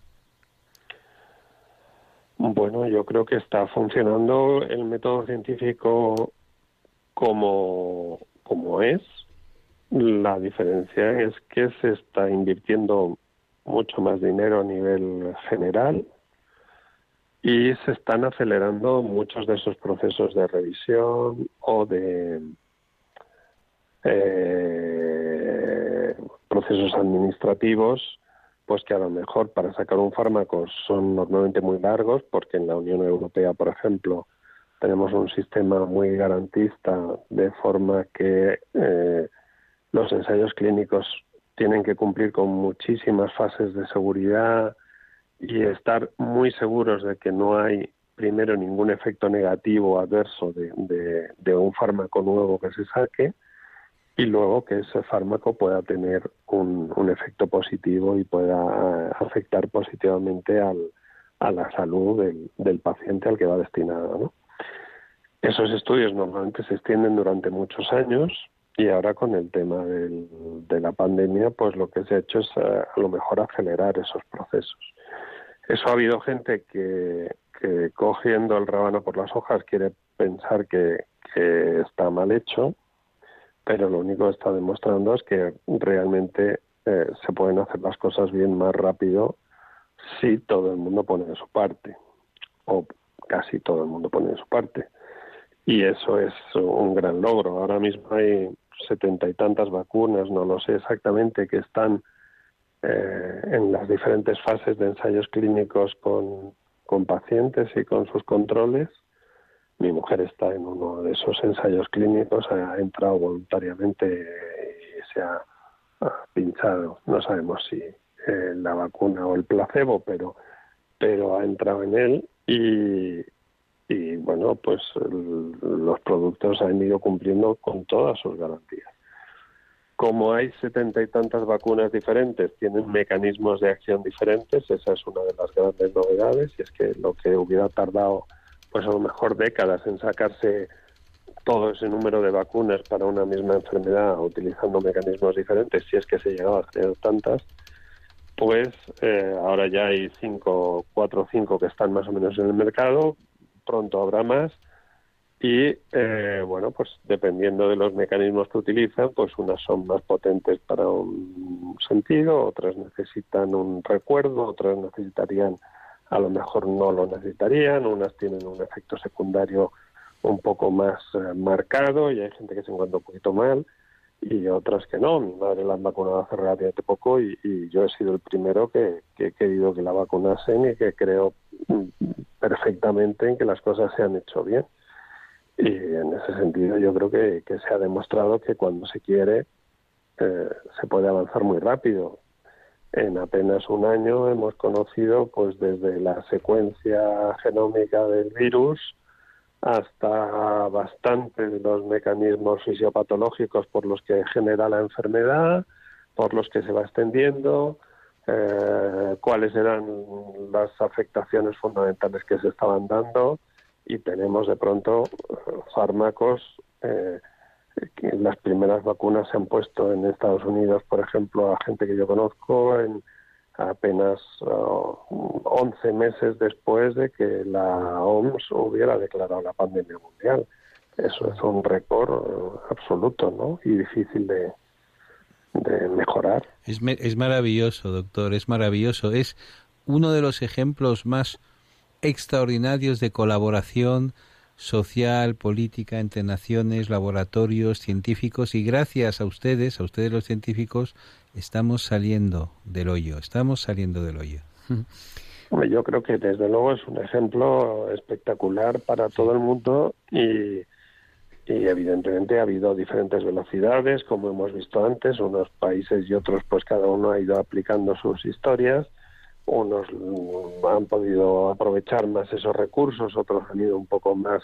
Bueno, yo creo que está funcionando el método científico como, como es. La diferencia es que se está invirtiendo mucho más dinero a nivel general y se están acelerando muchos de esos procesos de revisión o de eh, procesos administrativos pues que a lo mejor para sacar un fármaco son normalmente muy largos, porque en la Unión Europea, por ejemplo, tenemos un sistema muy garantista, de forma que eh, los ensayos clínicos tienen que cumplir con muchísimas fases de seguridad y estar muy seguros de que no hay primero ningún efecto negativo adverso de un fármaco nuevo que se saque y luego que ese fármaco pueda tener un, efecto positivo y pueda eh, afectar positivamente al, a la salud del, paciente al que va destinado. Esos estudios normalmente se extienden durante muchos años y ahora con el tema de la pandemia, pues lo que se ha hecho es eh, a lo mejor acelerar esos procesos. Eso ha habido gente que, cogiendo el rábano por las hojas quiere pensar que, que está mal hecho pero lo único que está demostrando es que realmente eh, se pueden hacer las cosas bien más rápido si todo el mundo pone de su parte, o casi todo el mundo pone de su parte. Y eso es un gran logro. Ahora mismo hay setenta y tantas vacunas, no lo sé exactamente, que están eh, en las diferentes fases de ensayos clínicos con, con pacientes y con sus controles mi mujer está en uno de esos ensayos clínicos, ha entrado voluntariamente y se ha, pinchado, no sabemos si eh, la vacuna o el placebo, pero, pero ha entrado en él y, y bueno, pues los productos han ido cumpliendo con todas sus garantías. Como hay setenta y tantas vacunas diferentes, tienen mecanismos de acción diferentes, esa es una de las grandes novedades, y es que lo que hubiera tardado pues a lo mejor décadas en sacarse todo ese número de vacunas para una misma enfermedad utilizando mecanismos diferentes, si es que se llegaba a crear tantas, pues eh, ahora ya hay cinco, cuatro o cinco que están más o menos en el mercado, pronto habrá más. Y eh, bueno, pues dependiendo de los mecanismos que utilizan, pues unas son más potentes para un sentido, otras necesitan un recuerdo, otras necesitarían a lo mejor no lo necesitarían, unas tienen un efecto secundario un poco más eh, marcado y hay gente que se encuentra un poquito mal y otras que no. Mi madre la han vacunado hace relativamente poco y, yo he sido el primero que, he querido que la vacunasen y que creo perfectamente en que las cosas se han hecho bien. Y en ese sentido yo creo que, se ha demostrado que cuando se quiere eh, se puede avanzar muy rápido en apenas un año hemos conocido pues desde la secuencia genómica del virus hasta bastante de los mecanismos fisiopatológicos por los que genera la enfermedad, por los que se va extendiendo, eh, cuáles eran las afectaciones fundamentales que se estaban dando y tenemos de pronto eh, fármacos eh, las primeras vacunas se han puesto en Estados Unidos, por ejemplo, a gente que yo conozco, en apenas 11 uh, meses después de que la OMS hubiera declarado la pandemia mundial. Eso es un récord uh, absoluto, ¿no? Y difícil de, de mejorar. Es, es maravilloso, doctor, es maravilloso. Es uno de los ejemplos más extraordinarios de colaboración social, política, entre naciones, laboratorios, científicos y gracias a ustedes, a ustedes los científicos, estamos saliendo del hoyo, estamos saliendo del hoyo. Yo creo que desde luego es un ejemplo espectacular para todo el mundo y, y evidentemente ha habido diferentes velocidades, como hemos visto antes, unos países y otros pues cada uno ha ido aplicando sus historias, unos han podido aprovechar más esos recursos, otros han ido un poco más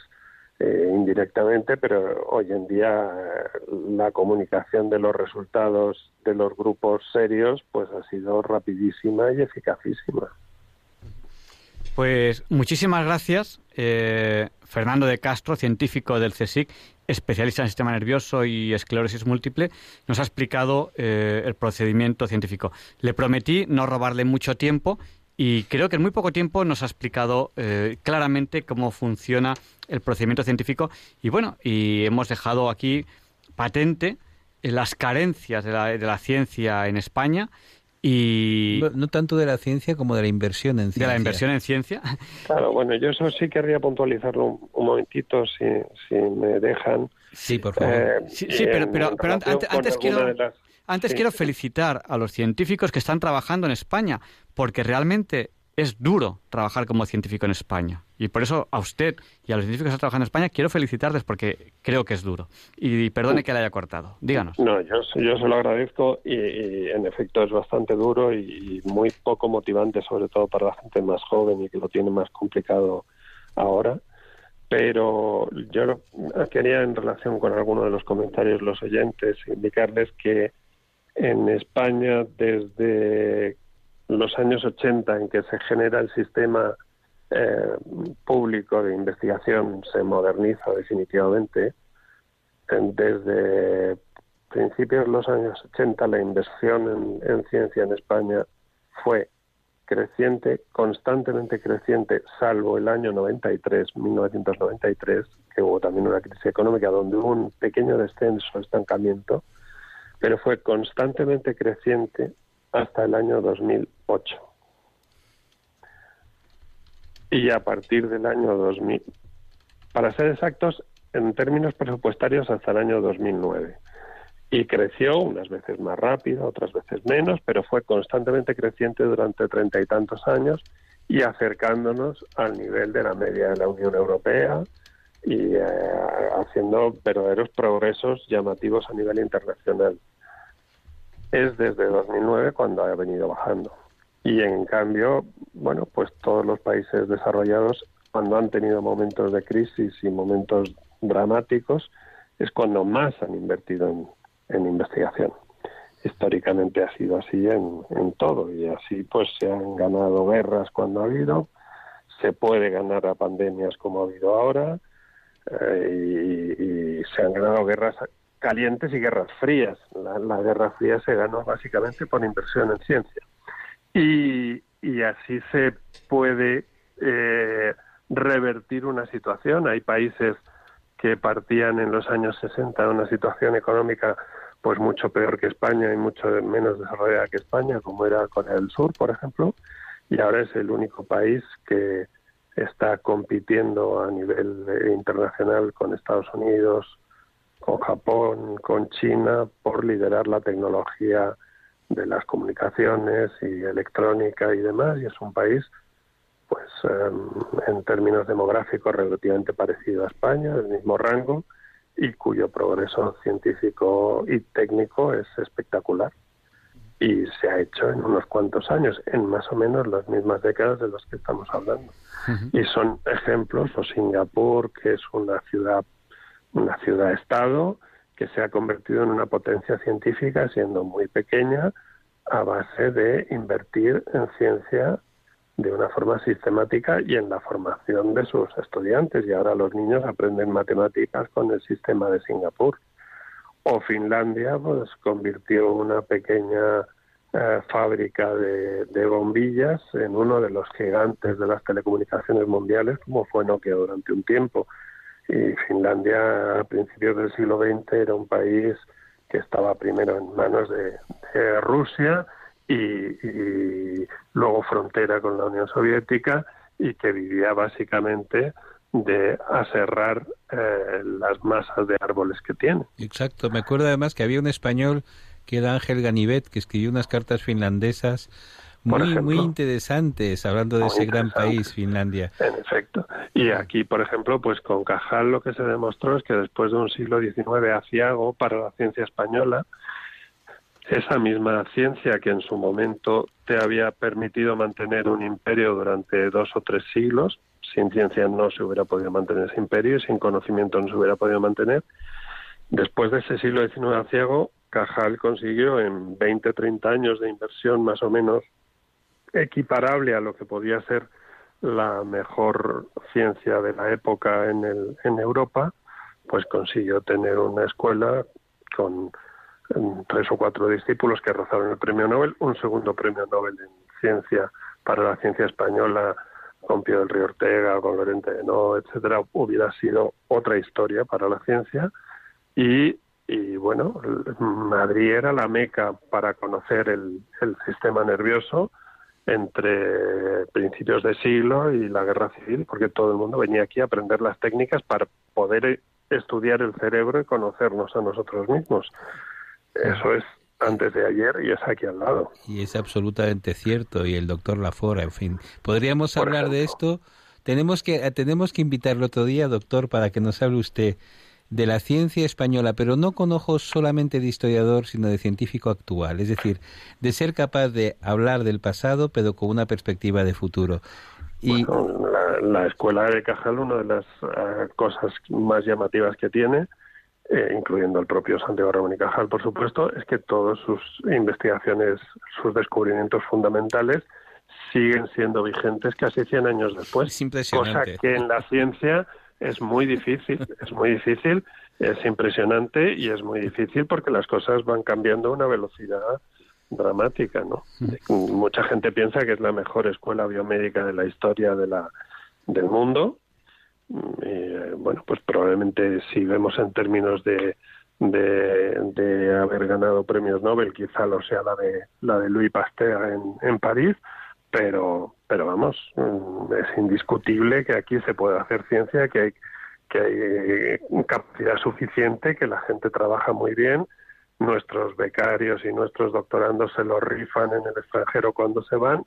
eh, indirectamente, pero hoy en día eh, la comunicación de los resultados de los grupos serios pues ha sido rapidísima y eficacísima. Pues muchísimas gracias, eh, Fernando de Castro, científico del CSIC, especialista en sistema nervioso y esclerosis múltiple, nos ha explicado el procedimiento científico. Le prometí no robarle mucho tiempo y creo que en muy poco tiempo nos ha explicado claramente cómo funciona el procedimiento científico y bueno, y hemos dejado aquí patente las carencias de la, de la ciencia en España y no, tanto de la ciencia como de la inversión en ciencia. De la inversión en ciencia. Claro, bueno, yo eso sí querría puntualizarlo un, momentito, si, si me dejan. Sí, por favor. Eh, sí, pero, pero, antes, quiero, antes quiero felicitar a los científicos que están trabajando en España, porque realmente es duro trabajar como científico en España. Y por eso a usted y a los científicos que están trabajando en España quiero felicitarles porque creo que es duro. Y perdone que le haya cortado. Díganos. No, yo, yo se lo agradezco y, en efecto es bastante duro y, muy poco motivante, sobre todo para la gente más joven y que lo tiene más complicado ahora. Pero yo quería, en relación con alguno de los comentarios, los oyentes, indicarles que en España, desde los años 80 en que se genera el sistema eh, público de investigación se moderniza definitivamente. Desde principios de los años 80 la inversión en, ciencia en España fue creciente, constantemente creciente, salvo el año 93, 1993, que hubo también una crisis económica donde hubo un pequeño descenso, estancamiento, pero fue constantemente creciente hasta el año 2008. Y a partir del año 2000, para ser exactos, en términos presupuestarios hasta el año 2009. Y creció unas veces más rápido, otras veces menos, pero fue constantemente creciente durante treinta y tantos años y acercándonos al nivel de la media de la Unión Europea y eh, haciendo verdaderos progresos llamativos a nivel internacional es desde 2009 cuando ha venido bajando. Y en cambio, bueno, pues todos los países desarrollados, cuando han tenido momentos de crisis y momentos dramáticos, es cuando más han invertido en, investigación. Históricamente ha sido así en, todo y así pues se han ganado guerras cuando ha habido, se puede ganar a pandemias como ha habido ahora eh, y, se han ganado guerras calientes y guerras frías. La, guerra fría se ganó básicamente por inversión en ciencia. Y, y así se puede eh, revertir una situación. Hay países que partían en los años 60 de una situación económica pues mucho peor que España y mucho menos desarrollada que España, como era Corea del Sur, por ejemplo, y ahora es el único país que está compitiendo a nivel internacional con Estados Unidos, con Japón, con China, por liderar la tecnología de las comunicaciones y electrónica y demás, y es un país, pues em, en términos demográficos, relativamente parecido a España, del mismo rango, y cuyo progreso científico y técnico es espectacular. Y se ha hecho en unos cuantos años, en más o menos las mismas décadas de las que estamos hablando. Y son ejemplos, o Singapur, que es una ciudad una ciudad-estado que se ha convertido en una potencia científica siendo muy pequeña a base de invertir en ciencia de una forma sistemática y en la formación de sus estudiantes. Y ahora los niños aprenden matemáticas con el sistema de Singapur. O Finlandia pues convirtió una pequeña eh, fábrica de, de, bombillas en uno de los gigantes de las telecomunicaciones mundiales, como fue Nokia durante un tiempo y Finlandia a principios del siglo XX era un país que estaba primero en manos de, Rusia y, luego frontera con la Unión Soviética y que vivía básicamente de aserrar eh, las masas de árboles que tiene. Exacto, me acuerdo además que había un español que era Ángel Ganivet que escribió unas cartas finlandesas por muy, ejemplo. muy interesantes, hablando de Muy ese gran país, Finlandia. En efecto. Y aquí, por ejemplo, pues con Cajal lo que se demostró es que después de un siglo XIX aciago para la ciencia española, esa misma ciencia que en su momento te había permitido mantener un imperio durante dos o tres siglos, sin ciencia no se hubiera podido mantener ese imperio y sin conocimiento no se hubiera podido mantener. Después de ese siglo XIX aciago, Cajal consiguió en 20, 30 años de inversión más o menos equiparable a lo que podía ser la mejor ciencia de la época en, el, en Europa, pues consiguió tener una escuela con mm, tres o cuatro discípulos que rozaron el premio Nobel, un segundo premio Nobel en ciencia para la ciencia española con Pío del Río Ortega, con Lorente de No, etcétera, hubiera sido otra historia para la ciencia. Y, y bueno, Madrid era la meca para conocer el, el sistema nervioso entre principios de siglo y la guerra civil, porque todo el mundo venía aquí a aprender las técnicas para poder estudiar el cerebro y conocernos a nosotros mismos. Eso es antes de ayer y es aquí al lado. Y es absolutamente cierto. Y el doctor Lafora, en fin. ¿Podríamos Por hablar de esto? Tenemos que, tenemos que invitarlo otro día, doctor, para que nos hable usted de la ciencia española, pero no con ojos solamente de historiador, sino de científico actual. Es decir, de ser capaz de hablar del pasado, pero con una perspectiva de futuro. Y Bueno, la, la escuela de Cajal, una de las eh, cosas más llamativas que tiene, eh, incluyendo el propio Santiago Ramón y Cajal, por supuesto, es que todas sus investigaciones, sus descubrimientos fundamentales siguen siendo vigentes casi 100 años después. es impresionante. Cosa que en la ciencia es muy difícil, es muy difícil, es impresionante y es muy difícil porque las cosas van cambiando a una velocidad dramática, ¿no? Mucha gente piensa que es la mejor escuela biomédica de la historia de la del mundo. Y, eh, bueno, pues probablemente si vemos en términos de, de, de haber ganado premios Nobel, quizá lo sea la de la de Louis Pasteur en, en París, pero pero vamos, mm, es indiscutible que aquí se puede hacer ciencia, que hay que hay eh, capacidad suficiente, que la gente trabaja muy bien, nuestros becarios y nuestros doctorandos se lo rifan en el extranjero cuando se van.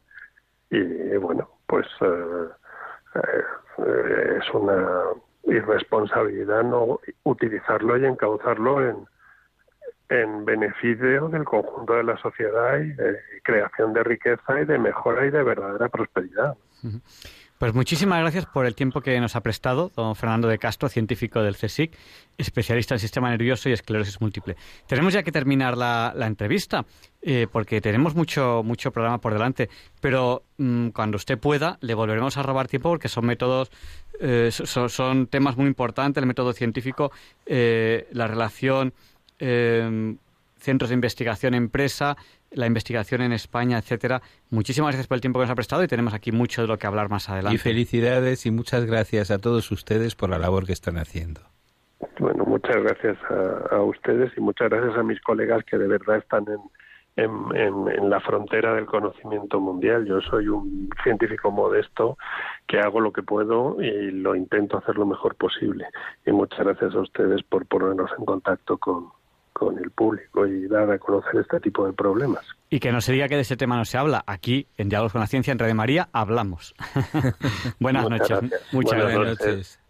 Y bueno, pues eh, eh, es una irresponsabilidad no utilizarlo y encauzarlo en, en beneficio del conjunto de la sociedad y de creación de riqueza y de mejora y de verdadera prosperidad. Pues muchísimas gracias por el tiempo que nos ha prestado don Fernando de Castro, científico del CSIC, especialista en sistema nervioso y esclerosis múltiple. Tenemos ya que terminar la, entrevista, eh, porque tenemos mucho, mucho programa por delante, pero mmm, cuando usted pueda le volveremos a robar tiempo porque son métodos, eh, son, son, temas muy importantes, el método científico, eh, la relación centros de investigación empresa, la investigación en España, etcétera. Muchísimas gracias por el tiempo que nos ha prestado y tenemos aquí mucho de lo que hablar más adelante. Y felicidades y muchas gracias a todos ustedes por la labor que están haciendo. Bueno, muchas gracias a, a ustedes y muchas gracias a mis colegas que de verdad están en, en, en, en, la frontera del conocimiento mundial. Yo soy un científico modesto que hago lo que puedo y lo intento hacer lo mejor posible. Y muchas gracias a ustedes por ponernos en contacto con, con el público y dar a conocer este tipo de problemas. Y que no se diga que de ese tema no se habla. Aquí, en Diálogos con la Ciencia, en Red de María, hablamos. [laughs] Buenas Muchas noches. gracias. Muchas Buenas gracias. noches.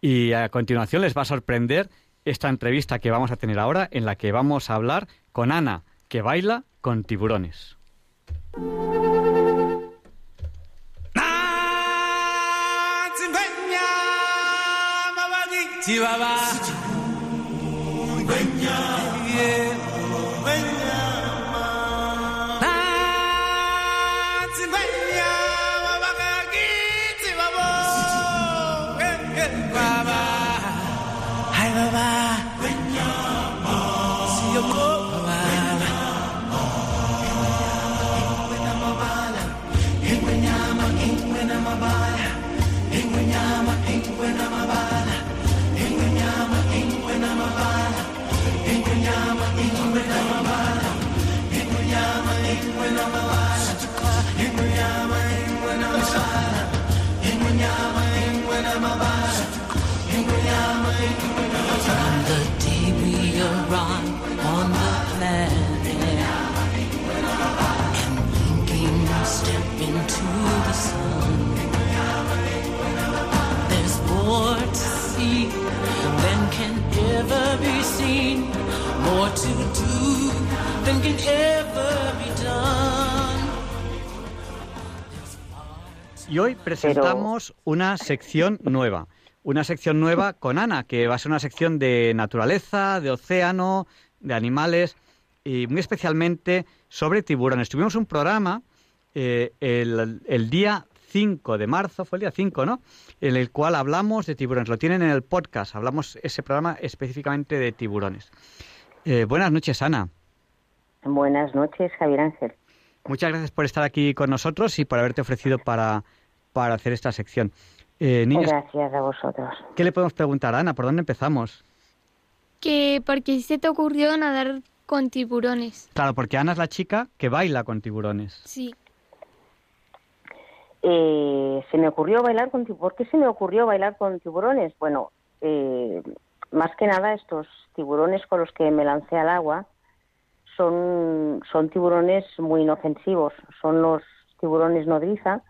Y a continuación les va a sorprender esta entrevista que vamos a tener ahora, en la que vamos a hablar con Ana, que baila con tiburones. Ingwenyama, can ever be done. Y hoy presentamos una sección nueva. Una sección nueva con Ana, que va a ser una sección de naturaleza, de océano, de animales y muy especialmente sobre tiburones. Tuvimos un programa eh, el, el día 5 de marzo, fue el día 5, ¿no? En el cual hablamos de tiburones. Lo tienen en el podcast. Hablamos ese programa específicamente de tiburones. Eh, buenas noches, Ana. Buenas noches, Javier Ángel. Muchas gracias por estar aquí con nosotros y por haberte ofrecido para, para hacer esta sección. Eh, niños, Gracias a vosotros. ¿qué le podemos preguntar a Ana? ¿Por dónde empezamos? Que por qué se te ocurrió nadar con tiburones. Claro, porque Ana es la chica que baila con tiburones. Sí. Eh, se me ocurrió bailar con tiburones. ¿Por qué se me ocurrió bailar con tiburones? Bueno, eh, más que nada estos tiburones con los que me lancé al agua son, son tiburones muy inofensivos. Son los tiburones nodriza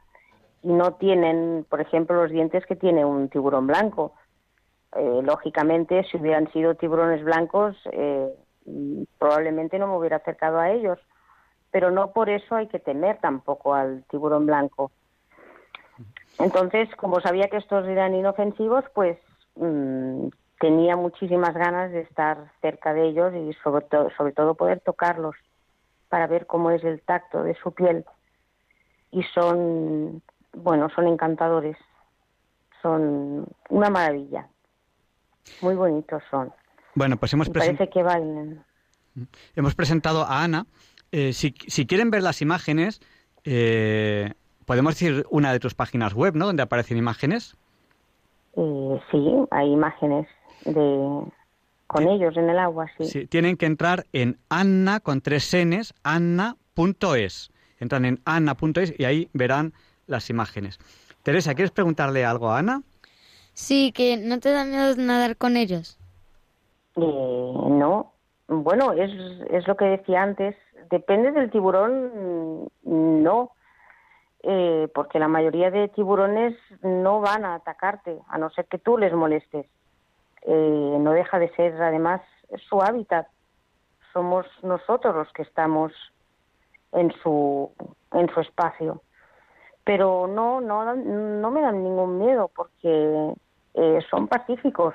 y no tienen, por ejemplo, los dientes que tiene un tiburón blanco. Eh, lógicamente, si hubieran sido tiburones blancos, eh, probablemente no me hubiera acercado a ellos. Pero no por eso hay que temer tampoco al tiburón blanco. Entonces, como sabía que estos eran inofensivos, pues mm, tenía muchísimas ganas de estar cerca de ellos y sobre, to- sobre todo poder tocarlos para ver cómo es el tacto de su piel. Y son, bueno, son encantadores, son una maravilla. Muy bonitos son. Bueno, pues hemos, Me presen- parece que bailan. hemos presentado a Ana. Eh, si, si quieren ver las imágenes, eh, podemos decir una de tus páginas web, ¿no? Donde aparecen imágenes. Eh, sí, hay imágenes de con ellos en el agua, sí. Sí, tienen que entrar en Anna con tres Ns, anna.es. Entran en anna.es y ahí verán las imágenes. Teresa, ¿quieres preguntarle algo a Ana? Sí, que no te da miedo nadar con ellos. Eh, no, bueno, es, es lo que decía antes. Depende del tiburón, no, Eh, porque la mayoría de tiburones no van a atacarte, a no ser que tú les molestes. Eh, no deja de ser, además, su hábitat. Somos nosotros los que estamos en su, en su espacio. Pero no, no, no me dan ningún miedo porque eh, son pacíficos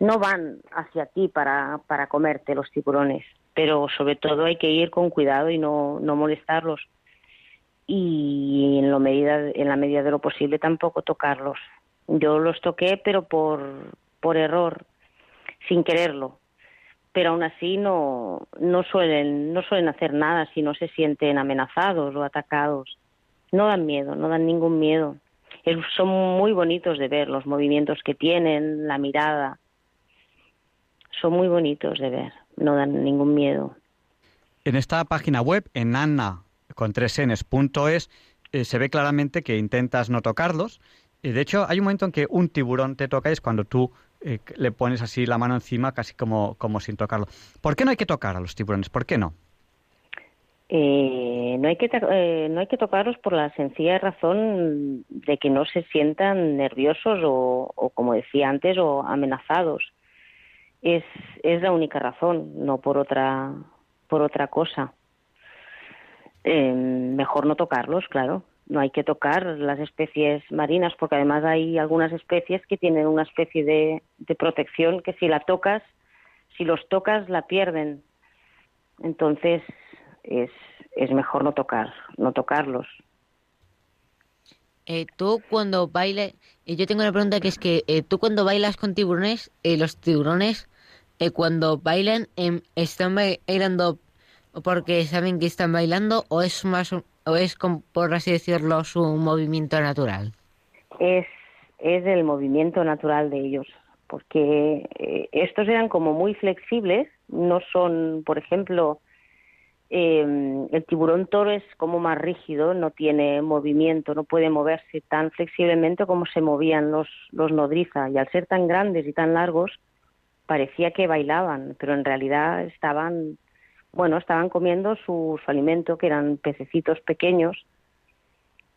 no van hacia ti para, para comerte los tiburones, pero sobre todo hay que ir con cuidado y no, no molestarlos. Y en, lo medida, en la medida de lo posible tampoco tocarlos. Yo los toqué, pero por, por error, sin quererlo. Pero aún así no, no, suelen, no suelen hacer nada si no se sienten amenazados o atacados. No dan miedo, no dan ningún miedo. Es- son muy bonitos de ver los movimientos que tienen, la mirada son muy bonitos de ver, no dan ningún miedo. En esta página web, en anna con tres Ns.es, eh, se ve claramente que intentas no tocarlos. Eh, de hecho, hay un momento en que un tiburón te toca es cuando tú eh, le pones así la mano encima, casi como, como sin tocarlo. ¿Por qué no hay que tocar a los tiburones? ¿Por qué no? Eh, no, hay que eh, no hay que tocarlos por la sencilla razón de que no se sientan nerviosos o, o, como decía antes, o amenazados. Es, es la única razón, no por otra, por otra cosa. Eh, mejor no tocarlos, claro. No hay que tocar las especies marinas porque además hay algunas especies que tienen una especie de, de protección que si la tocas, si los tocas la pierden. Entonces es, es mejor no tocar, no tocarlos. Eh, tú cuando bailas, eh, yo tengo una pregunta que es que eh, tú cuando bailas con tiburones, eh, los tiburones eh, cuando bailan em, están bailando porque saben que están bailando o es más o es por así decirlo su movimiento natural. Es, es el movimiento natural de ellos, porque eh, estos eran como muy flexibles, no son, por ejemplo, eh, el tiburón toro es como más rígido, no tiene movimiento, no puede moverse tan flexiblemente como se movían los, los nodriza, y al ser tan grandes y tan largos, parecía que bailaban, pero en realidad estaban, bueno, estaban comiendo su, su alimento, que eran pececitos pequeños,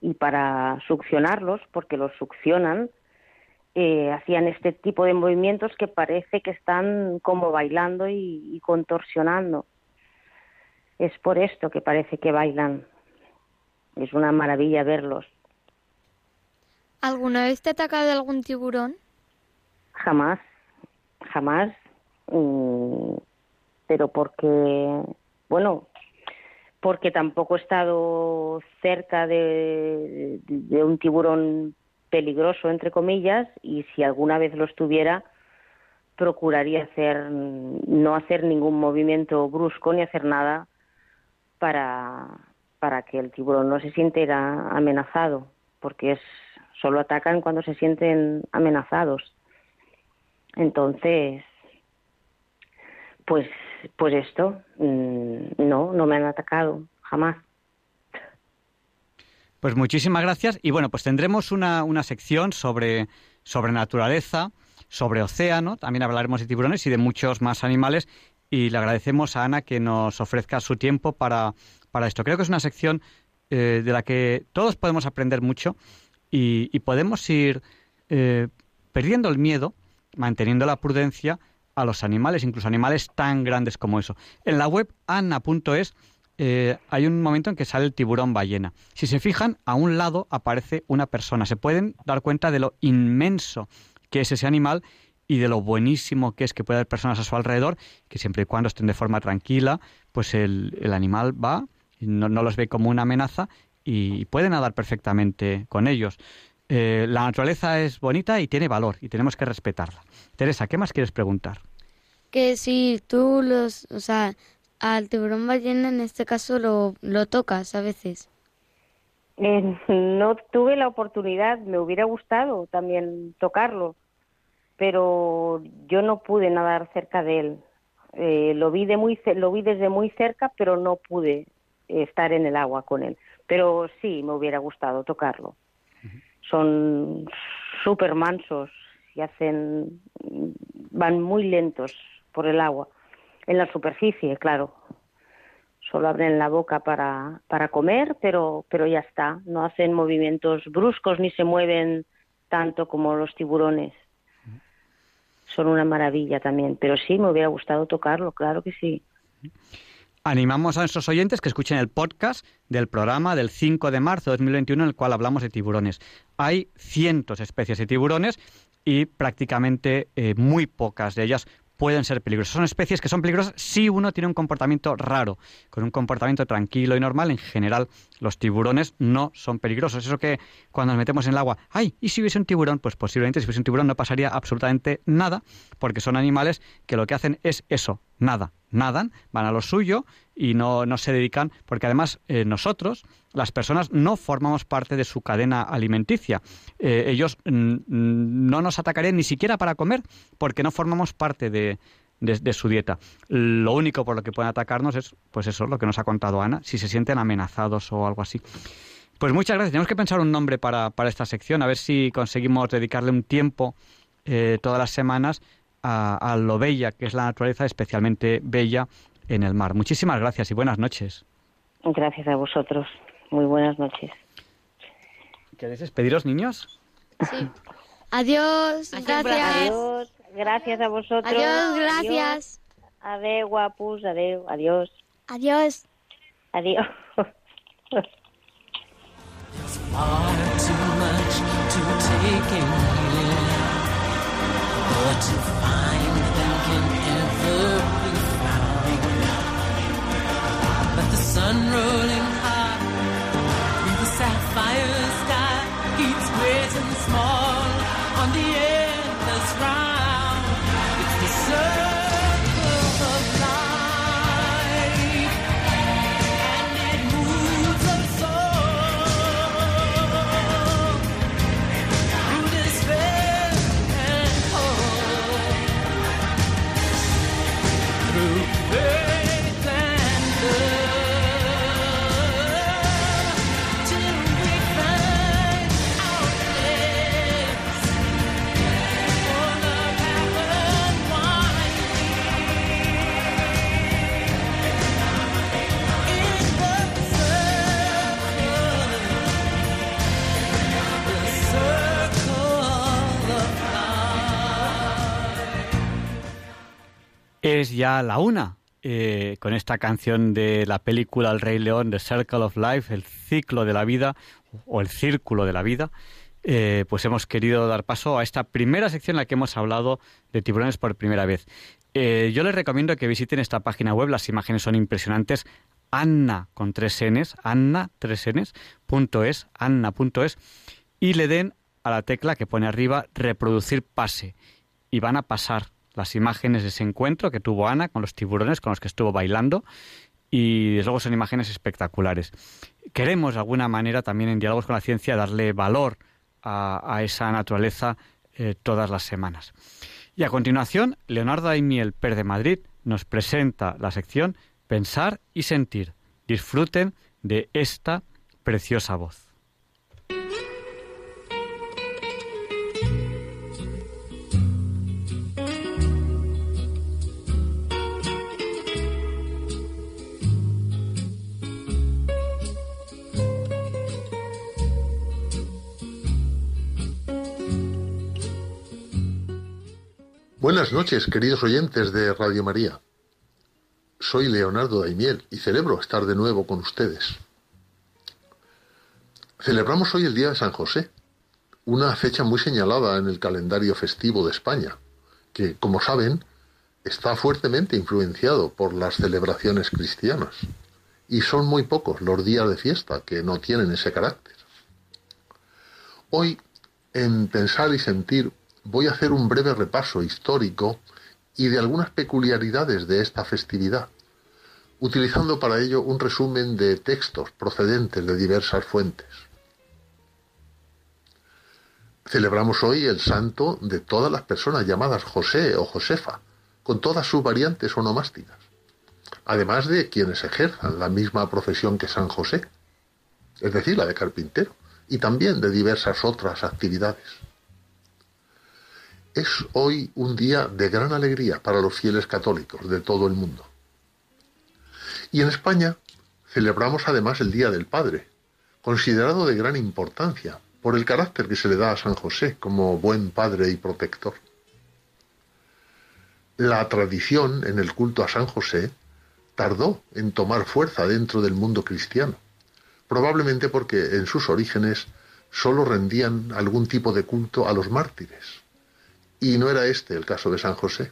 y para succionarlos, porque los succionan, eh, hacían este tipo de movimientos que parece que están como bailando y, y contorsionando. es por esto que parece que bailan. Es una maravilla verlos. ¿Alguna vez te ha atacado algún tiburón? Jamás, jamás. mm, pero porque, bueno, porque tampoco he estado cerca de, un tiburón peligroso, entre comillas, y si alguna vez lo estuviera, procuraría hacer, no hacer ningún movimiento brusco ni hacer nada para, para que el tiburón no se sintiera amenazado, porque es solo atacan cuando se sienten amenazados. Entonces, pues, pues esto, mm, no, no me han atacado, jamás. Pues muchísimas gracias. Y bueno, pues tendremos una, una sección sobre, sobre naturaleza, sobre océano. También hablaremos de tiburones y de muchos más animales. Y le agradecemos a Ana que nos ofrezca su tiempo para, para esto. Creo que es una sección eh, de la que todos podemos aprender mucho y, y podemos ir eh, perdiendo el miedo, manteniendo la prudencia a los animales, incluso animales tan grandes como eso. En la web anna.es eh, hay un momento en que sale el tiburón ballena. Si se fijan, a un lado aparece una persona. Se pueden dar cuenta de lo inmenso que es ese animal y de lo buenísimo que es que puede haber personas a su alrededor, que siempre y cuando estén de forma tranquila, pues el, animal va, no los ve como una amenaza y puede nadar perfectamente con ellos. Eh, la naturaleza es bonita y tiene valor y tenemos que respetarla. Teresa, ¿qué más quieres preguntar? Que si tú los, o sea, al tiburón ballena en este caso lo, lo tocas a veces. Eh, [laughs] no tuve la oportunidad, me hubiera gustado también tocarlo, pero yo no pude nadar cerca de él. Eh, lo vi de muy lo vi desde muy cerca, pero no pude estar en el agua con él. Pero sí, me hubiera gustado tocarlo. Son súper mansos y hacen van muy lentos por el agua. En la superficie, claro. Solo abren la boca para, para comer, pero, pero ya está. No hacen movimientos bruscos ni se mueven tanto como los tiburones. Son una maravilla también. Pero sí, me hubiera gustado tocarlo, claro que sí. Animamos a nuestros oyentes que escuchen el podcast del programa del 5 de marzo de 2021 en el cual hablamos de tiburones. Hay cientos especies de tiburones y prácticamente eh, muy pocas de ellas pueden ser peligrosas. Son especies que son peligrosas si uno tiene un comportamiento raro. Con un comportamiento tranquilo y normal, en general, los tiburones no son peligrosos. Eso que cuando nos metemos en el agua, ¡ay! ¿Y si hubiese un tiburón? Pues posiblemente si hubiese un tiburón no pasaría absolutamente nada, porque son animales que lo que hacen es eso, nada. Nadan, van a lo suyo y no, no se dedican, porque además eh, nosotros, las personas, no formamos parte de su cadena alimenticia. Eh, ellos no nos atacarían ni siquiera para comer, porque no formamos parte de, de- de su dieta. Lo único por lo que pueden atacarnos es, pues eso, lo que nos ha contado Ana, si se sienten amenazados o algo así. Pues muchas gracias. Tenemos que pensar un nombre para, para esta sección, a ver si conseguimos dedicarle un tiempo eh, todas las semanas a, a lo bella que es la naturaleza, especialmente bella en el mar. Muchísimas gracias y buenas noches. Gracias a vosotros. Muy buenas noches. ¿Queréis despediros, niños? Sí. Adiós, gracias. Adiós. Gracias a vosotros. Adiós, gracias. Adiós, guapos. Adiós. Adiós. Adiós. Adiós. unrolling Es ya la una eh, con esta canción de la película El Rey León, The Circle of Life, el ciclo de la vida o el círculo de la vida, eh, pues hemos querido dar paso a esta primera sección en la que hemos hablado de tiburones por primera vez. Eh, yo les recomiendo que visiten esta página web, las imágenes son impresionantes, anna con tres n's, anna tres n's, punto es, anna.es, y le den a la tecla que pone arriba reproducir pase. Y van a pasar las imágenes de ese encuentro que tuvo Ana con los tiburones con los que estuvo bailando y desde luego son imágenes espectaculares. Queremos de alguna manera también en Diálogos con la Ciencia darle valor a, esa naturaleza eh, todas las semanas. Y a continuación, Leonardo Aimiel Per de Madrid nos presenta la sección Pensar y Sentir. Disfruten de esta preciosa voz. Buenas noches, queridos oyentes de Radio María. Soy Leonardo Daimiel y celebro estar de nuevo con ustedes. Celebramos hoy el Día de San José, una fecha muy señalada en el calendario festivo de España, que, como saben, está fuertemente influenciado por las celebraciones cristianas, y son muy pocos los días de fiesta que no tienen ese carácter. Hoy, en Pensar y Sentir, voy a hacer un breve repaso histórico y de algunas peculiaridades de esta festividad, utilizando para ello un resumen de textos procedentes de diversas fuentes. Celebramos hoy el santo de todas las personas llamadas José o Josefa, con todas sus variantes onomásticas, además de quienes ejerzan la misma profesión que San José, es decir, la de carpintero, y también de diversas otras actividades es hoy un día de gran alegría para los fieles católicos de todo el mundo. Y en España celebramos además el Día del Padre, considerado de gran importancia por el carácter que se le da a San José como buen padre y protector. La tradición en el culto a San José tardó en tomar fuerza dentro del mundo cristiano, probablemente porque en sus orígenes sólo rendían algún tipo de culto a los mártires, y no era este el caso de San José.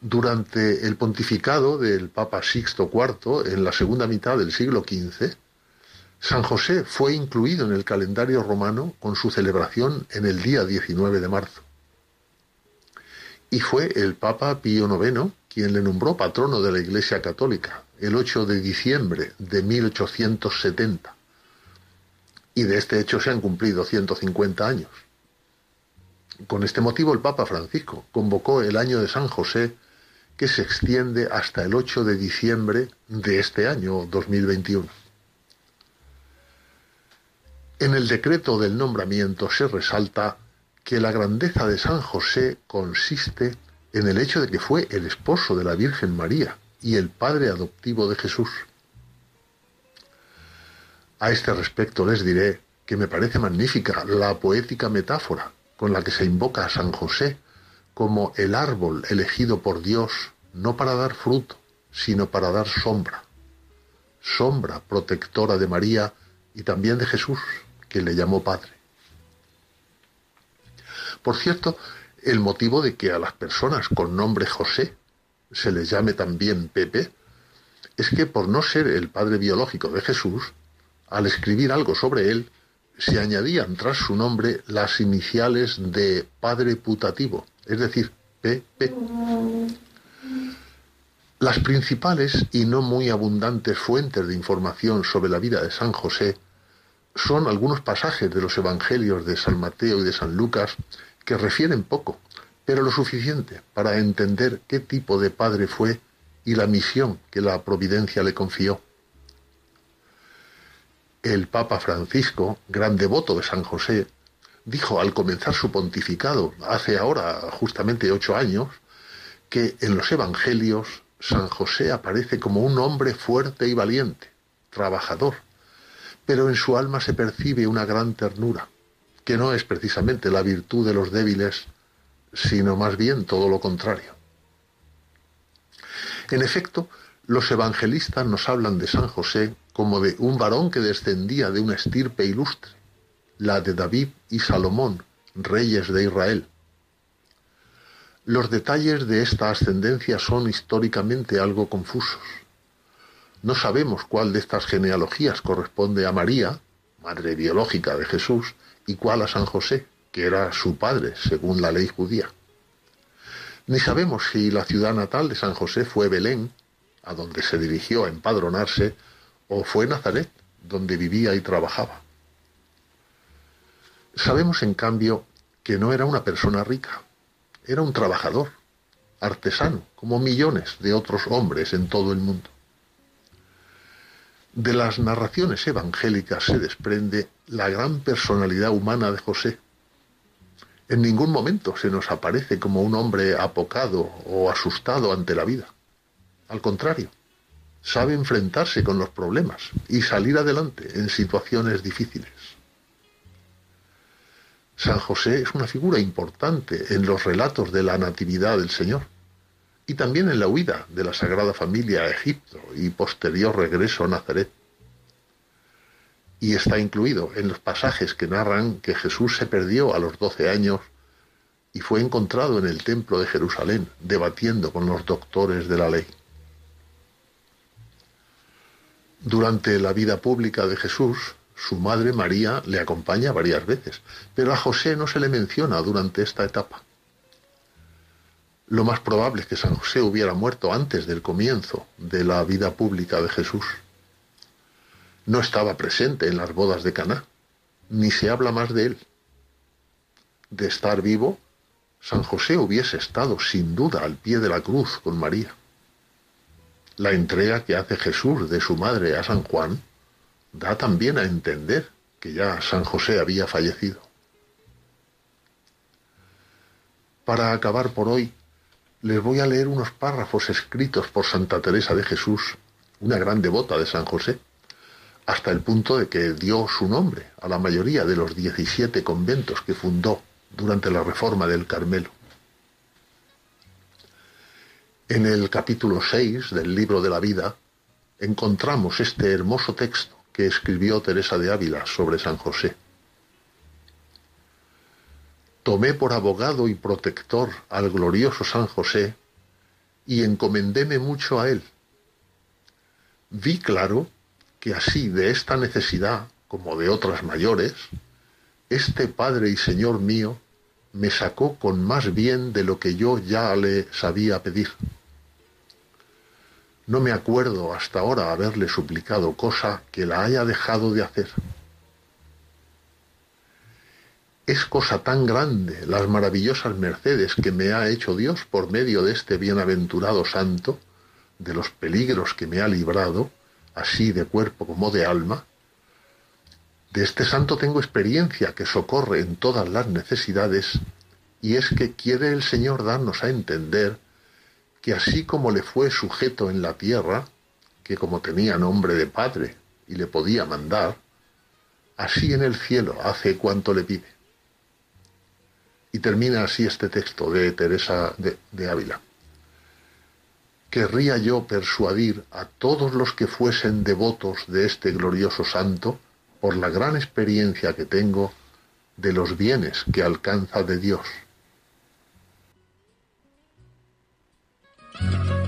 Durante el pontificado del Papa Sixto IV, en la segunda mitad del siglo XV, San José fue incluido en el calendario romano con su celebración en el día 19 de marzo. Y fue el Papa Pío IX quien le nombró patrono de la Iglesia Católica el 8 de diciembre de 1870. Y de este hecho se han cumplido 150 años. Con este motivo el Papa Francisco convocó el año de San José que se extiende hasta el 8 de diciembre de este año 2021. En el decreto del nombramiento se resalta que la grandeza de San José consiste en el hecho de que fue el esposo de la Virgen María y el padre adoptivo de Jesús. A este respecto les diré que me parece magnífica la poética metáfora con la que se invoca a San José como el árbol elegido por Dios no para dar fruto, sino para dar sombra. Sombra protectora de María y también de Jesús, que le llamó Padre. Por cierto, el motivo de que a las personas con nombre José se les llame también Pepe es que por no ser el padre biológico de Jesús, al escribir algo sobre él, se añadían tras su nombre las iniciales de padre putativo, es decir, PP. Las principales y no muy abundantes fuentes de información sobre la vida de San José son algunos pasajes de los Evangelios de San Mateo y de San Lucas que refieren poco, pero lo suficiente para entender qué tipo de padre fue y la misión que la providencia le confió el Papa Francisco, gran devoto de San José, dijo al comenzar su pontificado, hace ahora justamente ocho años, que en los Evangelios San José aparece como un hombre fuerte y valiente, trabajador, pero en su alma se percibe una gran ternura, que no es precisamente la virtud de los débiles, sino más bien todo lo contrario. En efecto, los evangelistas nos hablan de San José como de un varón que descendía de una estirpe ilustre, la de David y Salomón, reyes de Israel. Los detalles de esta ascendencia son históricamente algo confusos. No sabemos cuál de estas genealogías corresponde a María, madre biológica de Jesús, y cuál a San José, que era su padre, según la ley judía. Ni sabemos si la ciudad natal de San José fue Belén, a donde se dirigió a empadronarse, o fue Nazaret, donde vivía y trabajaba. Sabemos, en cambio, que no era una persona rica, era un trabajador, artesano, como millones de otros hombres en todo el mundo. De las narraciones evangélicas se desprende la gran personalidad humana de José. En ningún momento se nos aparece como un hombre apocado o asustado ante la vida. Al contrario, sabe enfrentarse con los problemas y salir adelante en situaciones difíciles. San José es una figura importante en los relatos de la Natividad del Señor y también en la huida de la Sagrada Familia a Egipto y posterior regreso a Nazaret. Y está incluido en los pasajes que narran que Jesús se perdió a los doce años y fue encontrado en el templo de Jerusalén debatiendo con los doctores de la ley. Durante la vida pública de Jesús, su madre María le acompaña varias veces, pero a José no se le menciona durante esta etapa. Lo más probable es que San José hubiera muerto antes del comienzo de la vida pública de Jesús. No estaba presente en las bodas de Caná, ni se habla más de él. De estar vivo, San José hubiese estado sin duda al pie de la cruz con María. La entrega que hace Jesús de su madre a San Juan da también a entender que ya San José había fallecido. Para acabar por hoy, les voy a leer unos párrafos escritos por Santa Teresa de Jesús, una gran devota de San José, hasta el punto de que dio su nombre a la mayoría de los 17 conventos que fundó durante la reforma del Carmelo. En el capítulo 6 del libro de la vida encontramos este hermoso texto que escribió Teresa de Ávila sobre San José. Tomé por abogado y protector al glorioso San José y encomendéme mucho a él. Vi claro que así de esta necesidad, como de otras mayores, este Padre y Señor mío me sacó con más bien de lo que yo ya le sabía pedir. No me acuerdo hasta ahora haberle suplicado cosa que la haya dejado de hacer. Es cosa tan grande las maravillosas mercedes que me ha hecho Dios por medio de este bienaventurado santo, de los peligros que me ha librado, así de cuerpo como de alma. De este santo tengo experiencia que socorre en todas las necesidades, y es que quiere el Señor darnos a entender que así como le fue sujeto en la tierra, que como tenía nombre de Padre y le podía mandar, así en el cielo hace cuanto le pide. Y termina así este texto de Teresa de, Ávila. Querría yo persuadir a todos los que fuesen devotos de este glorioso santo por la gran experiencia que tengo de los bienes que alcanza de Dios Bye.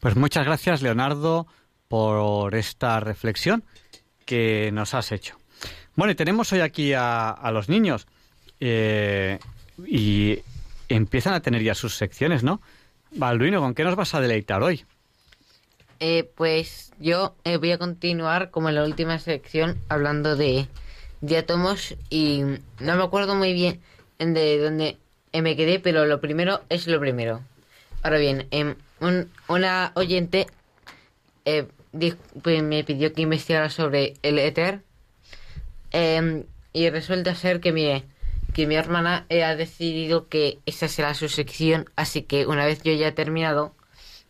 Pues muchas gracias, Leonardo, por esta reflexión que nos has hecho. Bueno, y tenemos hoy aquí a, los niños eh, y empiezan a tener ya sus secciones, ¿no? Balduino, ¿con qué nos vas a deleitar hoy? Eh, pues yo eh, voy a continuar como en la última sección hablando de, de átomos y no me acuerdo muy bien de dónde me quedé, pero lo primero es lo primero. Ahora bien, em, un, una oyente eh, pues me pidió que investigara sobre el éter. Em, y resulta ser que mi, que mi hermana eh, ha decidido que esa será su sección, así que una vez yo ya he terminado,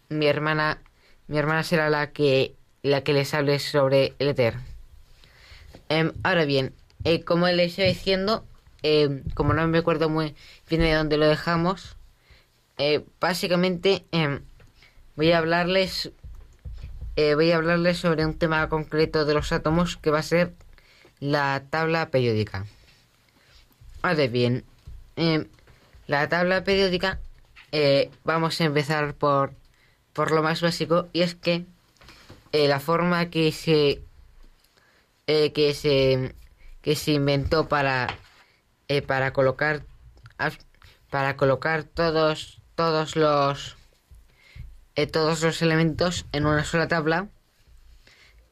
mi hermana, mi hermana será la que, la que les hable sobre el éter. Em, ahora bien, eh, como les iba diciendo, em, como no me acuerdo muy bien de dónde lo dejamos, eh, básicamente voy a hablarles eh, voy a hablarles sobre un tema concreto de los átomos que va a ser la tabla periódica. Ahora bien, em, la tabla periódica eh, vamos a empezar por, por lo más básico y es que eh, la forma que se que se que se inventó para para colocar para colocar todos todos los eh, todos los elementos en una sola tabla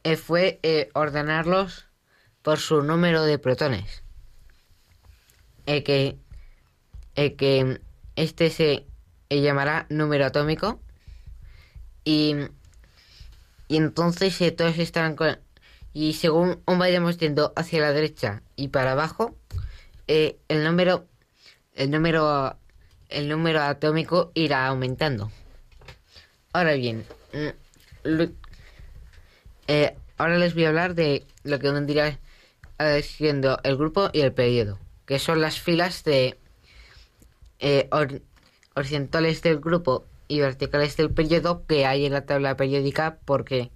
eh, fue eh, ordenarlos por su número de protones. Que que este se llamará número atómico. Y y entonces todos estarán con y según vayamos yendo hacia la derecha y para abajo el número el número el número atómico irá aumentando ahora bien mm, eh, ahora les voy a hablar de lo que vendría eh, siendo el grupo y el periodo que son las filas de eh, hor- horizontales del grupo y verticales del periodo que hay en la tabla periódica porque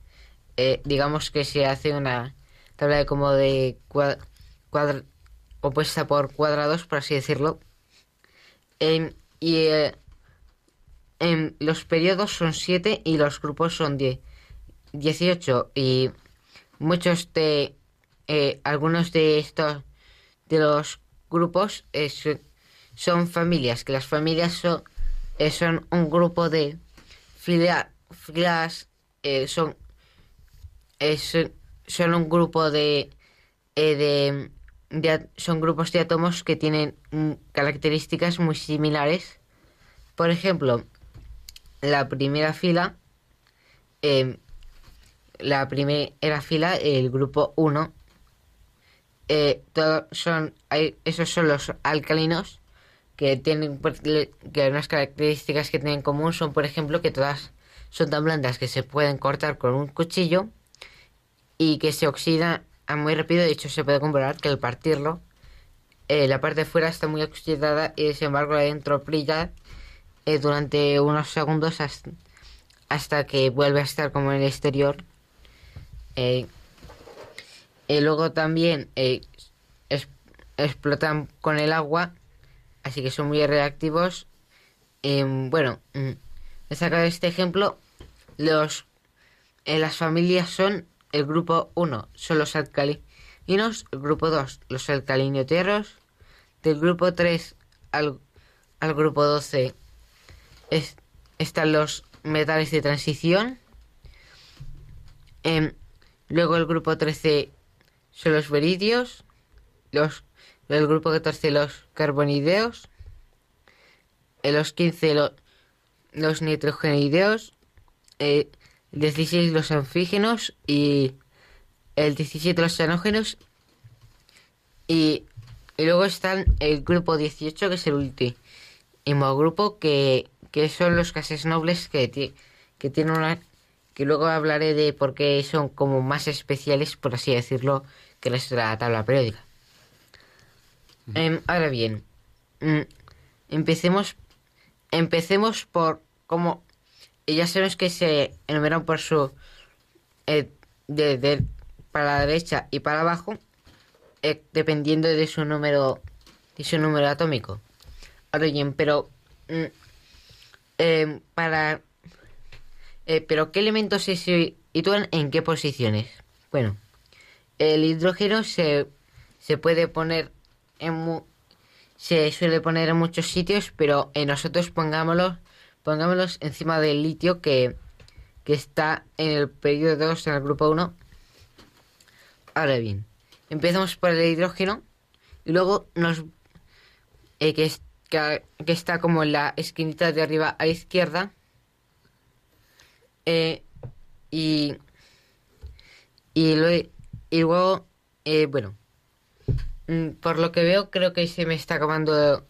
eh, digamos que se hace una tabla de como de cua- cuadra- compuesta por cuadrados por así decirlo. Em, y eh, los periodos son 7 y los grupos son 10 18 y muchos de eh, algunos de estos de los grupos eh, son, familias que las familias son eh, son un grupo de filia- filas son son, un grupo de, de, son grupos de átomos que tienen mm, características muy similares. Por ejemplo, la primera fila, em, la primera fila, el grupo 1, eh, todo- son, esos son los alcalinos que tienen le- que unas características que tienen en común son, por ejemplo, que todas son tan blandas que se pueden cortar con un cuchillo y que se oxida a muy rápido. De hecho, se puede comprobar que al partirlo, eh, la parte de fuera está muy oxidada y sin embargo la de dentro brilla eh, durante unos segundos hasta, que vuelve a estar como en el exterior. Eh, y luego también eh, es- explotan con el agua, así que son muy reactivos. Em, bueno, mm, he sacado este ejemplo. Los, eh, las familias son el grupo 1 son los alcalinos, el grupo 2 los alcalinotierros, del grupo 3 al, al grupo 12 es- están los metales de transición, Em, luego el grupo 13 son los veridios, los, el grupo 14 los carbonideos, en los 15 lo- los nitrogenideos, eh, el 16 los anfígenos y el 17 los xenógenos. Y, y luego están el grupo 18 que es el último grupo que, que son los gases nobles que, que tienen una que luego hablaré de por qué son como más especiales por así decirlo que los de la tabla periódica. Em, ahora bien mm, empecemos empecemos por cómo ya sabemos que se enumeran por su eh, de, de- para la derecha y para abajo eh, dependiendo de su número de su número atómico. Ahora bien pero mm, em, para eh, pero qué elementos se sitúan en qué posiciones bueno el hidrógeno se, se puede poner en mu- se suele poner en muchos sitios, pero nosotros pongámoslo, pongámoslos encima del litio que, que está en el periodo 2 en el grupo 1. Ahora bien, empezamos por el hidrógeno y luego nos eh, que, que, que está como en la esquinita de arriba a izquierda. Eh, y, y, lue- y luego, eh, bueno, mm, por lo que veo creo que se me está acabando,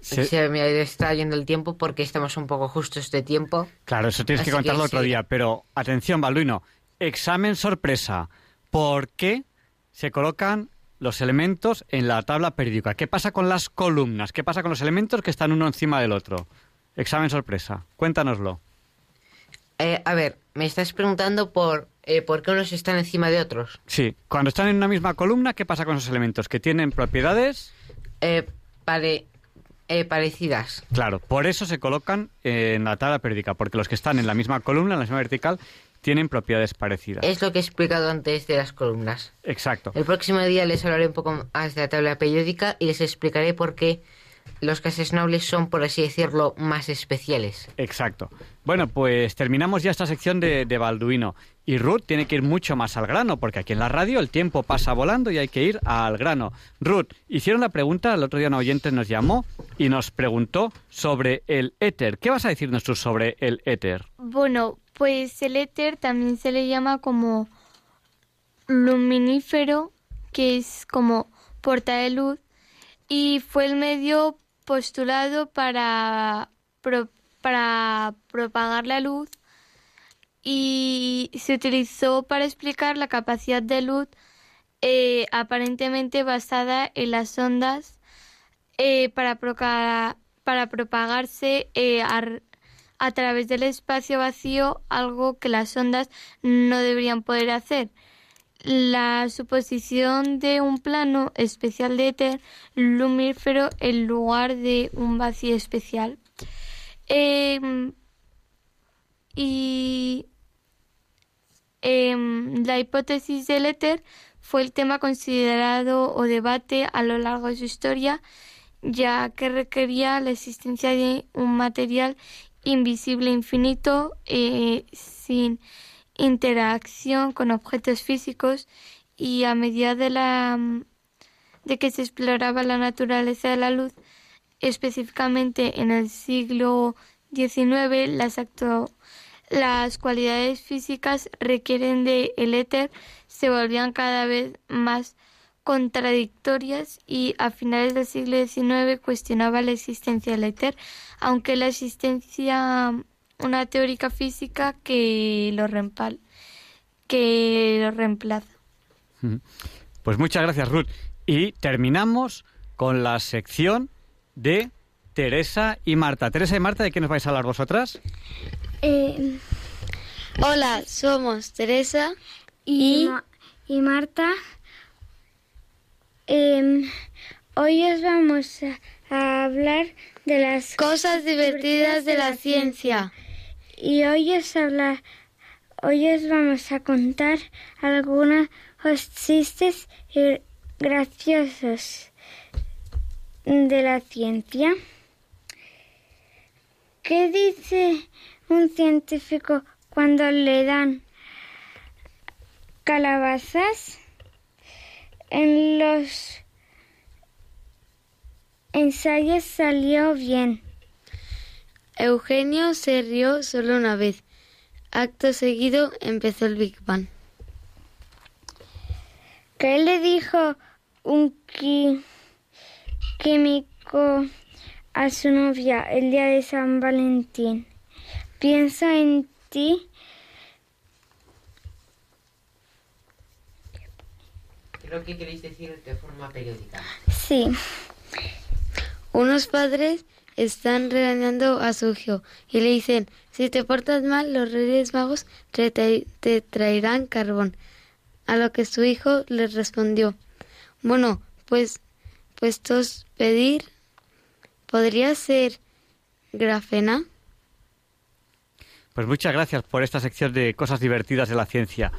Se- se me está yendo el tiempo porque estamos un poco justos de tiempo. Claro, eso tienes que Así que contarlo otro sí. día. Pero atención, Balduino. Examen sorpresa. ¿Por qué se colocan los elementos en la tabla periódica? ¿Qué pasa con las columnas? ¿Qué pasa con los elementos que están uno encima del otro? Examen sorpresa. Cuéntanoslo. Eh, a ver, me estás preguntando por, eh, por qué unos están encima de otros. Sí, cuando están en una misma columna, ¿qué pasa con esos elementos? ¿Que tienen propiedades? Eh, pare- eh, parecidas. Claro, por eso se colocan en la tabla periódica, porque los que están en la misma columna, en la misma vertical, tienen propiedades parecidas. Es lo que he explicado antes de las columnas. Exacto. El próximo día les hablaré un poco más de la tabla periódica y les explicaré por qué los gases nobles son, por así decirlo, más especiales. Exacto. Bueno, pues terminamos ya esta sección de, de Balduino. Y Ruth tiene que ir mucho más al grano, porque aquí en la radio el tiempo pasa volando y hay que ir al grano. Ruth, hicieron la pregunta, el otro día un oyente nos llamó y nos preguntó sobre el éter. ¿Qué vas a decirnos tú sobre el éter? Bueno, pues el éter también se le llama como luminífero, que es como porta de luz, y fue el medio postulado para, pro- para propagar la luz y se utilizó para explicar la capacidad de luz eh, aparentemente basada en las ondas eh, para, proca- para propagarse eh, ar- a través del espacio vacío, algo que las ondas no deberían poder hacer. La suposición de un plano especial de éter lumífero en lugar de un vacío especial. Em, y em, la hipótesis del éter fue el tema considerado o debate a lo largo de su historia, ya que requería la existencia de un material invisible infinito eh, sin interacción con objetos físicos y a medida de la de que se exploraba la naturaleza de la luz específicamente en el siglo XIX las acto- las cualidades físicas requieren de el éter se volvían cada vez más contradictorias y a finales del siglo XIX cuestionaba la existencia del éter, aunque la existencia una teórica física que lo reempal- que lo reemplaza. Pues muchas gracias, Ruth. Y terminamos con la sección de Teresa y Marta. Teresa y Marta, ¿de qué nos vais a hablar vosotras? Eh, hola, somos Teresa y, y Marta. Em, hoy os vamos a, a hablar de las cosas divertidas de la ciencia. Y hoy os habla, hoy os vamos a contar algunos chistes graciosos de la ciencia. ¿Qué dice un científico cuando le dan calabazas? En los ensayos salió bien. Eugenio se rió solo una vez. Acto seguido empezó el Big Bang. ¿Qué le dijo un químico a su novia el día de San Valentín? Piensa en ti. Creo que queréis decir de forma periódica. Sí. Unos padres están regañando a su hijo y le dicen, si te portas mal, los reyes magos te, tra- te traerán carbón. A lo que su hijo les respondió, bueno, pues, puestos pedir, ¿podría ser grafena? Pues muchas gracias por esta sección de cosas divertidas de la ciencia.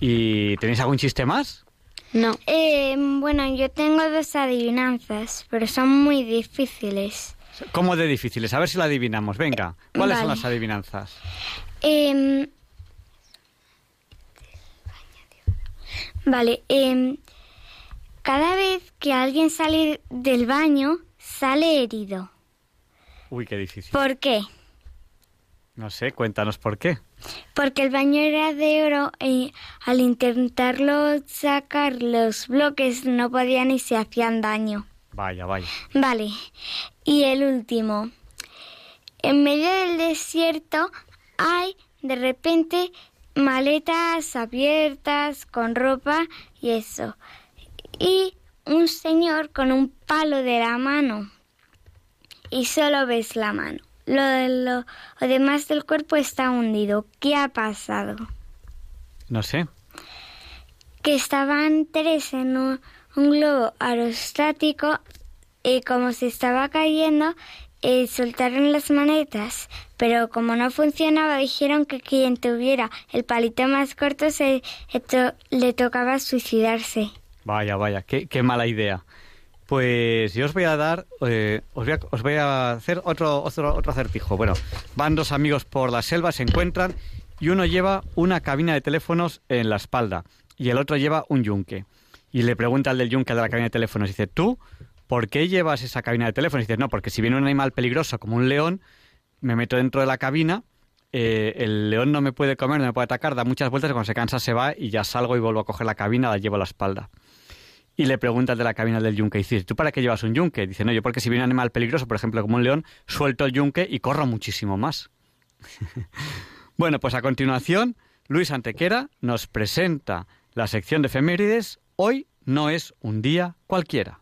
¿Y tenéis algún chiste más? No. Eh, bueno, yo tengo dos adivinanzas, pero son muy difíciles. ¿Cómo de difíciles? A ver si lo adivinamos. Venga, ¿cuáles son las adivinanzas? Em, vale, em, cada vez que alguien sale del baño, sale herido. Uy, qué difícil. ¿Por qué? No sé, cuéntanos por qué. Porque el baño era de oro y al intentarlo sacar los bloques no podían y se hacían daño. Vaya, vaya. Vale. Y el último. En medio del desierto hay de repente maletas abiertas con ropa y eso. Y un señor con un palo de la mano. Y solo ves la mano. Lo, de lo, lo demás del cuerpo está hundido. ¿Qué ha pasado? No sé. Que estaban tres en un, un globo aerostático y como se estaba cayendo, eh, soltaron las manetas, pero como no funcionaba, dijeron que quien tuviera el palito más corto se le, to- le tocaba suicidarse. Vaya, vaya, qué, qué mala idea. Pues yo os voy a dar, eh, os, voy a, os voy a hacer otro, otro, otro acertijo. Bueno, van dos amigos por la selva, se encuentran y uno lleva una cabina de teléfonos en la espalda y el otro lleva un yunque. Y le pregunta al del yunque de la cabina de teléfonos, dice, ¿tú por qué llevas esa cabina de teléfonos? Y dice, no, porque si viene un animal peligroso como un león, me meto dentro de la cabina, eh, el león no me puede comer, no me puede atacar, da muchas vueltas y cuando se cansa se va y ya salgo y vuelvo a coger la cabina, la llevo a la espalda. Y le pregunta al de la cabina del yunque, y dice, ¿tú para qué llevas un yunque? Dice, no, yo porque si viene un animal peligroso, por ejemplo, como un león, suelto el yunque y corro muchísimo más. [laughs] bueno, pues a continuación, Luis Antequera nos presenta la sección de efemérides. Hoy no es un día cualquiera.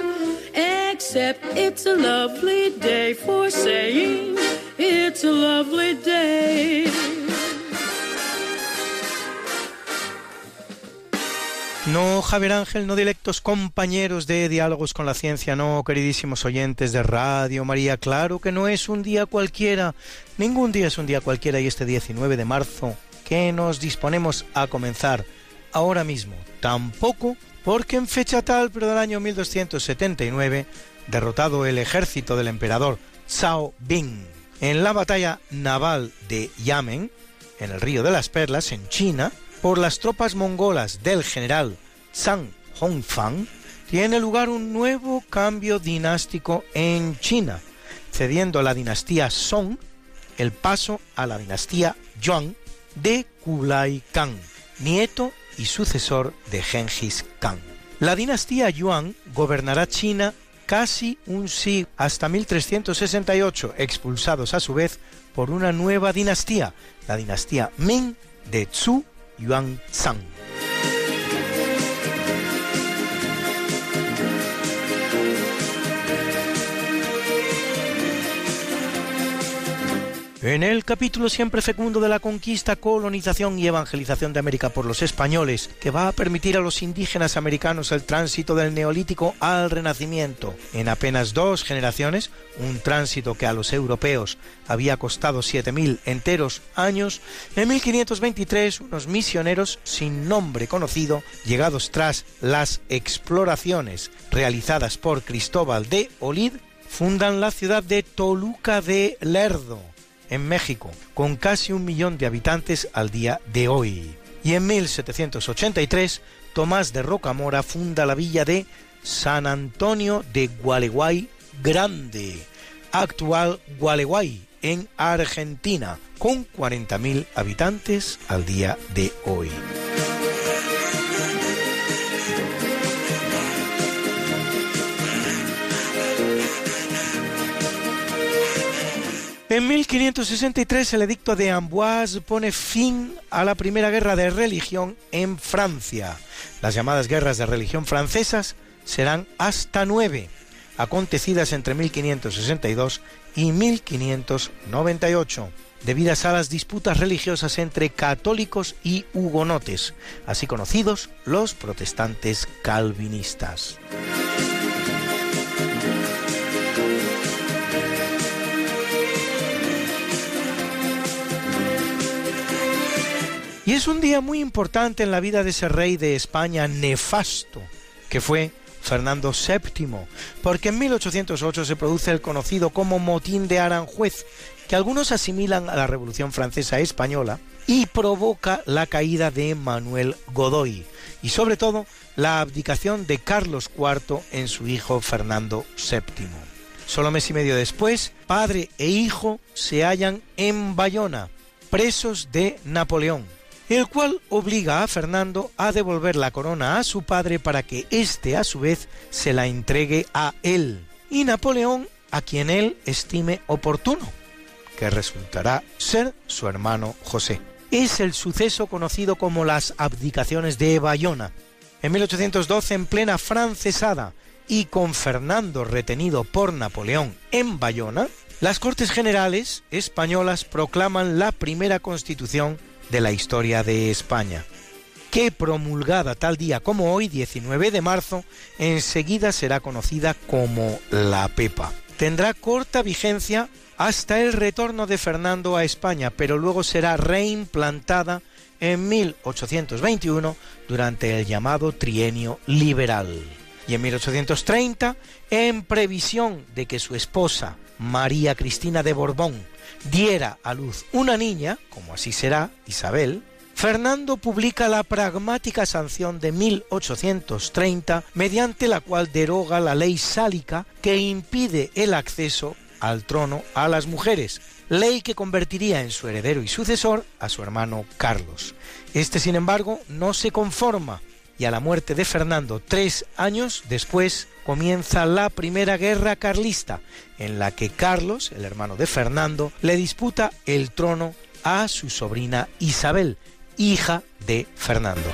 Except it's a lovely day for saying it's a lovely day. No, Javier Ángel, no directos compañeros de Diálogos con la Ciencia, no, queridísimos oyentes de Radio María, claro que no es un día cualquiera, ningún día es un día cualquiera y este 19 de marzo que nos disponemos a comenzar ahora mismo, tampoco porque en fecha tal, pero del año 1279, derrotado el ejército del emperador Cao Bing en la batalla naval de Yamen, en el río de las Perlas, en China, por las tropas mongolas del general Zhang Hongfang, tiene lugar un nuevo cambio dinástico en China, cediendo a la dinastía Song el paso a la dinastía Yuan de Kublai Khan, nieto y sucesor de Genghis Khan. La dinastía Yuan gobernará China casi un siglo hasta 1368, expulsados a su vez por una nueva dinastía, la dinastía Ming de Zhou Yuanzhang. En el capítulo siempre fecundo de la conquista, colonización y evangelización de América por los españoles, que va a permitir a los indígenas americanos el tránsito del neolítico al renacimiento. En apenas dos generaciones, un tránsito que a los europeos había costado 7.000 enteros años, en 1523 unos misioneros sin nombre conocido, llegados tras las exploraciones realizadas por Cristóbal de Olid, fundan la ciudad de Toluca de Lerdo en México, con casi un millón de habitantes al día de hoy. Y en 1783, Tomás de Rocamora funda la villa de San Antonio de Gualeguay Grande, actual Gualeguay, en Argentina, con 40.000 habitantes al día de hoy. 1563 el edicto de Amboise pone fin a la primera guerra de religión en Francia. Las llamadas guerras de religión francesas serán hasta nueve, acontecidas entre 1562 y 1598, debidas a las disputas religiosas entre católicos y hugonotes, así conocidos los protestantes calvinistas. Y es un día muy importante en la vida de ese rey de España nefasto, que fue Fernando VII, porque en 1808 se produce el conocido como motín de Aranjuez, que algunos asimilan a la Revolución Francesa Española, y provoca la caída de Manuel Godoy, y sobre todo la abdicación de Carlos IV en su hijo Fernando VII. Solo mes y medio después, padre e hijo se hallan en Bayona, presos de Napoleón, el cual obliga a Fernando a devolver la corona a su padre para que éste a su vez se la entregue a él, y Napoleón a quien él estime oportuno, que resultará ser su hermano José. Es el suceso conocido como las abdicaciones de Bayona. En 1812, en plena francesada y con Fernando retenido por Napoleón en Bayona, las Cortes Generales españolas proclaman la primera constitución de la historia de España, que promulgada tal día como hoy, 19 de marzo, enseguida será conocida como la Pepa. Tendrá corta vigencia hasta el retorno de Fernando a España, pero luego será reimplantada en 1821 durante el llamado Trienio Liberal. Y en 1830, en previsión de que su esposa, María Cristina de Borbón, diera a luz una niña, como así será, Isabel, Fernando publica la pragmática sanción de 1830, mediante la cual deroga la ley sálica que impide el acceso al trono a las mujeres, ley que convertiría en su heredero y sucesor a su hermano Carlos. Este, sin embargo, no se conforma y a la muerte de Fernando tres años después comienza la primera guerra carlista, en la que Carlos, el hermano de Fernando, le disputa el trono a su sobrina Isabel, hija de Fernando.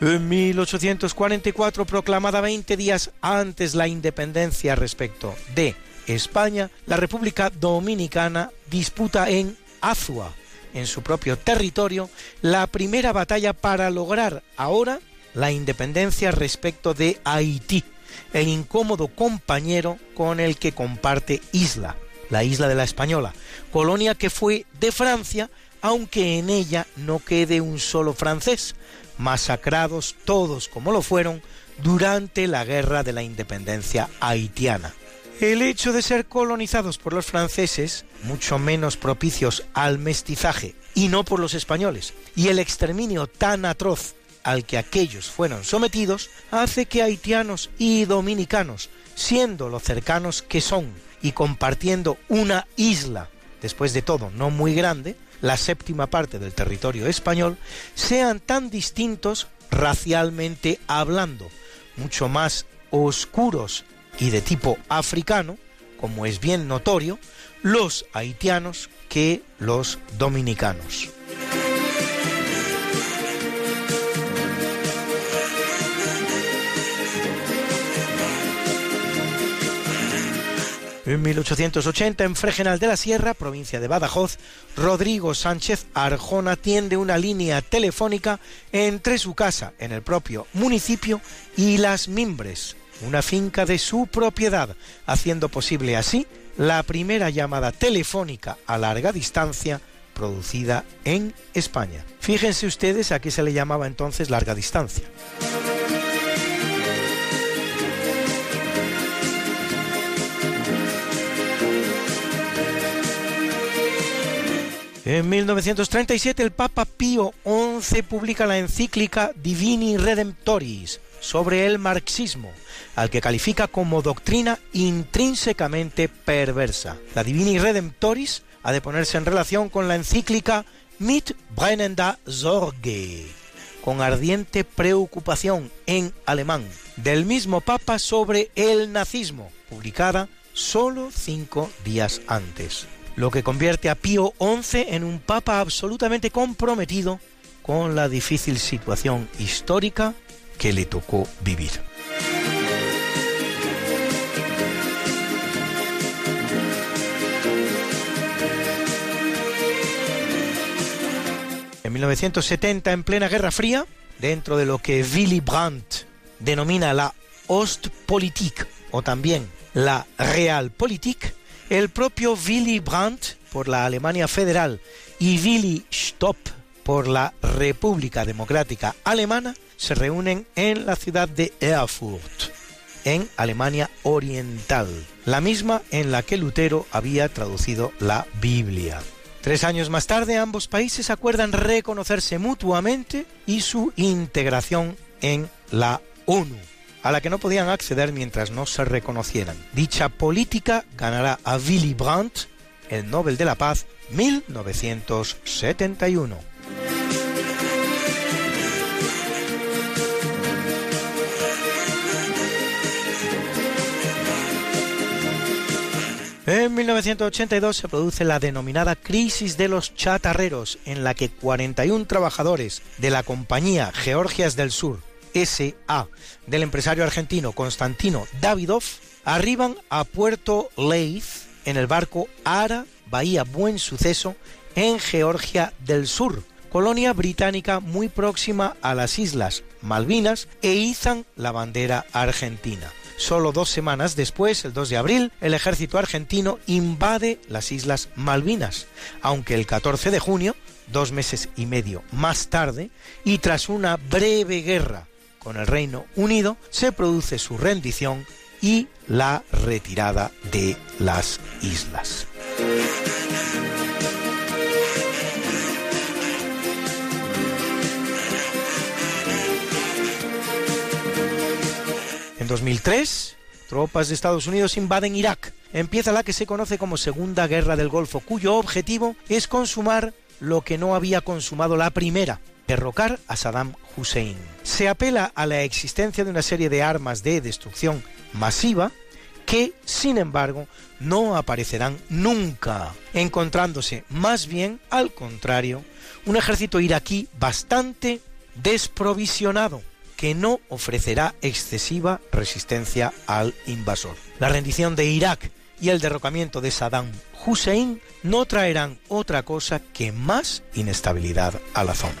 En 1844, proclamada 20 días antes la independencia respecto de España, la República Dominicana disputa en Azua, en su propio territorio, la primera batalla para lograr ahora la independencia respecto de Haití, el incómodo compañero con el que comparte isla, la isla de la Española, colonia que fue de Francia, aunque en ella no quede un solo francés, masacrados todos como lo fueron durante la guerra de la independencia haitiana. El hecho de ser colonizados por los franceses, mucho menos propicios al mestizaje, y no por los españoles, y el exterminio tan atroz al que aquellos fueron sometidos, hace que haitianos y dominicanos, siendo lo cercanos que son y compartiendo una isla, después de todo no muy grande, la séptima parte del territorio español, sean tan distintos racialmente hablando, mucho más oscuros y de tipo africano, como es bien notorio, los haitianos que los dominicanos. En 1880, en Fregenal de la Sierra, provincia de Badajoz, Rodrigo Sánchez Arjona tiende una línea telefónica entre su casa en el propio municipio y Las Mimbres, una finca de su propiedad, haciendo posible así la primera llamada telefónica a larga distancia producida en España. Fíjense ustedes a qué se le llamaba entonces larga distancia. En 1937 el Papa Pío XI publica la encíclica Divini Redemptoris sobre el marxismo, al que califica como doctrina intrínsecamente perversa. La Divini Redemptoris ha de ponerse en relación con la encíclica Mit brennender Sorge, con ardiente preocupación en alemán, del mismo Papa sobre el nazismo, publicada solo cinco días antes lo que convierte a Pío XI en un papa absolutamente comprometido con la difícil situación histórica que le tocó vivir. En 1970, en plena Guerra Fría, dentro de lo que Willy Brandt denomina la Ostpolitik o también la Realpolitik, el propio Willy Brandt por la Alemania Federal y Willy Stopp por la República Democrática Alemana se reúnen en la ciudad de Erfurt, en Alemania Oriental, la misma en la que Lutero había traducido la Biblia. Tres años más tarde ambos países acuerdan reconocerse mutuamente y su integración en la ONU, a la que no podían acceder mientras no se reconocieran. Dicha política ganará a Willy Brandt el Nobel de la Paz 1971. En 1982 se produce la denominada crisis de los chatarreros, en la que 41 trabajadores de la compañía Georgias del Sur, SA, del empresario argentino Constantino Davidov, arriban a Puerto Leith en el barco Ara Bahía Buen Suceso en Georgia del Sur, colonia británica muy próxima a las Islas Malvinas, e izan la bandera argentina. Solo dos semanas después, el 2 de abril, el ejército argentino invade las Islas Malvinas, aunque el 14 de junio, dos meses y medio más tarde, y tras una breve guerra con el Reino Unido, se produce su rendición y la retirada de las islas. 2003, tropas de Estados Unidos invaden Irak. Empieza la que se conoce como Segunda Guerra del Golfo, cuyo objetivo es consumar lo que no había consumado la primera, derrocar a Saddam Hussein. Se apela a la existencia de una serie de armas de destrucción masiva que, sin embargo, no aparecerán nunca, encontrándose más bien, al contrario, un ejército iraquí bastante desprovisionado, que no ofrecerá excesiva resistencia al invasor. La rendición de Irak y el derrocamiento de Saddam Hussein no traerán otra cosa que más inestabilidad a la zona.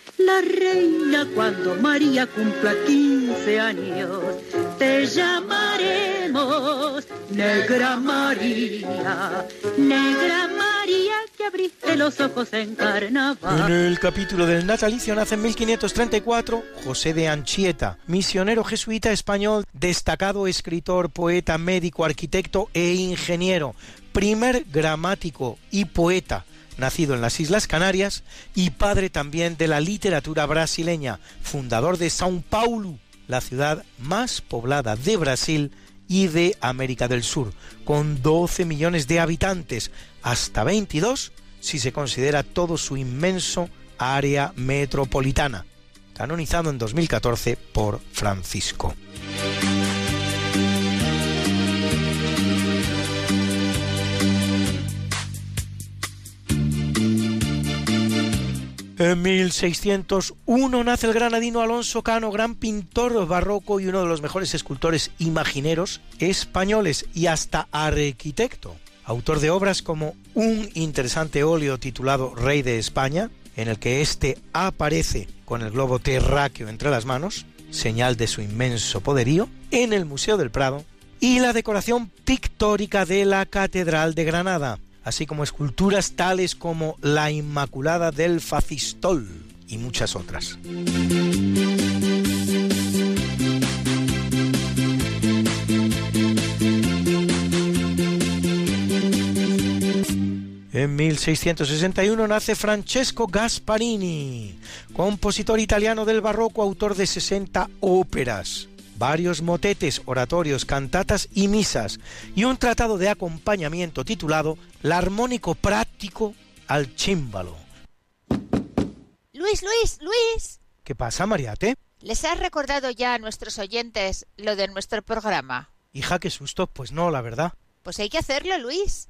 la reina cuando María cumpla 15 años. Te llamaremos Negra María, Negra María que abriste los ojos en carnaval. En el capítulo del natalicio nace en 1534 José de Anchieta, misionero jesuita español, destacado escritor, poeta, médico, arquitecto e ingeniero, primer gramático y poeta nacido en las Islas Canarias y padre también de la literatura brasileña, fundador de São Paulo, la ciudad más poblada de Brasil y de América del Sur, con 12 millones de habitantes, hasta 22 si se considera todo su inmenso área metropolitana, canonizado en 2014 por Francisco. En 1601 nace el granadino Alonso Cano, gran pintor barroco y uno de los mejores escultores imagineros españoles y hasta arquitecto, autor de obras como un interesante óleo titulado Rey de España, en el que éste aparece con el globo terráqueo entre las manos, señal de su inmenso poderío, en el Museo del Prado, y la decoración pictórica de la Catedral de Granada, así como esculturas tales como la Inmaculada del Facistol y muchas otras. En 1661 nace Francesco Gasparini, compositor italiano del barroco, autor de 60 óperas, varios motetes, oratorios, cantatas y misas, y un tratado de acompañamiento titulado La armónico práctico al chímbalo. Luis, Luis, Luis. ¿Qué pasa, Mariate? ¿Les has recordado ya a nuestros oyentes lo de nuestro programa? Hija, qué susto. Pues no, la verdad. Pues hay que hacerlo, Luis.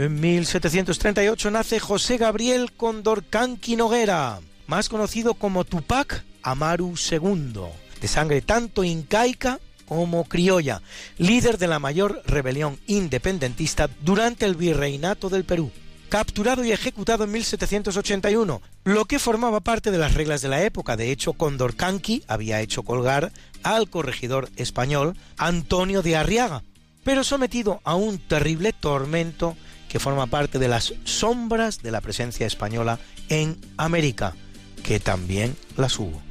En 1738 nace José Gabriel Condorcanqui Noguera, más conocido como Tupac Amaru II, de sangre tanto incaica como criolla, líder de la mayor rebelión independentista durante el virreinato del Perú. Capturado y ejecutado en 1781, lo que formaba parte de las reglas de la época. De hecho, Condorcanqui había hecho colgar al corregidor español Antonio de Arriaga, pero sometido a un terrible tormento que forma parte de las sombras de la presencia española en América, que también las hubo.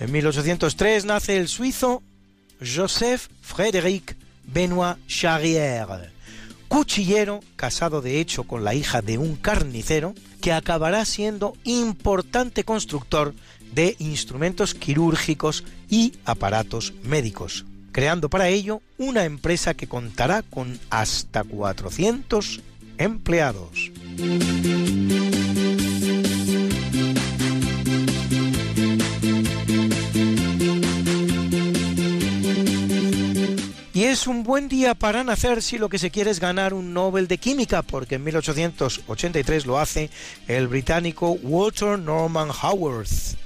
En 1803 nace el suizo Joseph Frédéric Benoit Charrière, cuchillero casado de hecho con la hija de un carnicero que acabará siendo importante constructor de instrumentos quirúrgicos y aparatos médicos, creando para ello una empresa que contará con hasta 400 empleados. Es un buen día para nacer si lo que se quiere es ganar un Nobel de Química, porque en 1883 lo hace el británico Walter Norman Haworth.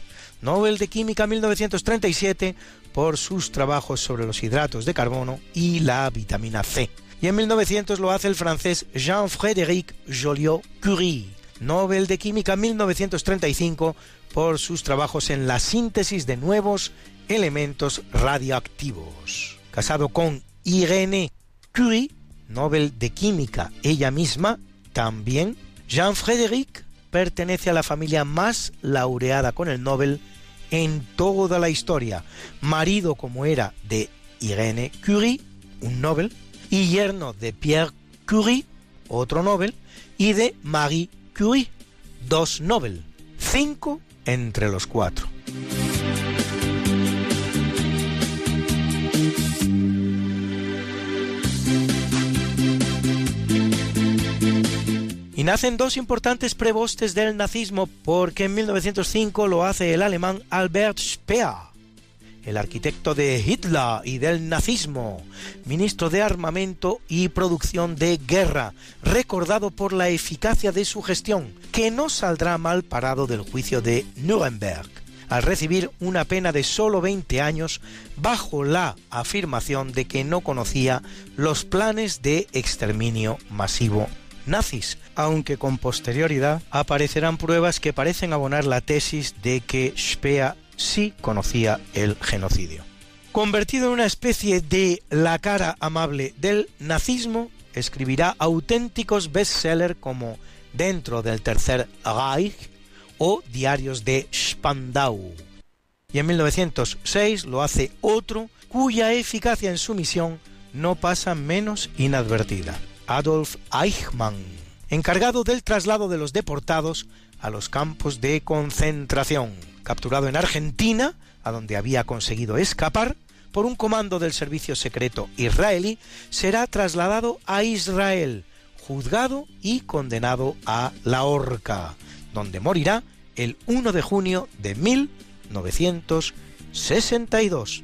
Nobel de Química 1937 por sus trabajos sobre los hidratos de carbono y la vitamina C. Y en 1900 lo hace el francés Jean-Frédéric Joliot-Curie. Nobel de Química 1935 por sus trabajos en la síntesis de nuevos elementos radioactivos. Casado con Irene Curie, Nobel de Química ella misma, también Jean-Frédéric pertenece a la familia más laureada con el Nobel en toda la historia. Marido como era de Irene Curie, un Nobel, y yerno de Pierre Curie, otro Nobel, y de Marie Curie, dos Nobel, cinco entre los cuatro. Nacen dos importantes prebostes del nazismo porque en 1905 lo hace el alemán Albert Speer, el arquitecto de Hitler y del nazismo, ministro de armamento y producción de guerra, recordado por la eficacia de su gestión, que no saldrá mal parado del juicio de Nuremberg, al recibir una pena de solo 20 años bajo la afirmación de que no conocía los planes de exterminio masivo nazis, aunque con posterioridad aparecerán pruebas que parecen abonar la tesis de que Speer sí conocía el genocidio. Convertido en una especie de la cara amable del nazismo, escribirá auténticos bestsellers como Dentro del Tercer Reich o Diarios de Spandau. Y en 1906 lo hace otro cuya eficacia en su misión no pasa menos inadvertida. Adolf Eichmann, encargado del traslado de los deportados a los campos de concentración, capturado en Argentina, a donde había conseguido escapar, por un comando del servicio secreto israelí, será trasladado a Israel, juzgado y condenado a la horca, donde morirá el 1 de junio de 1962.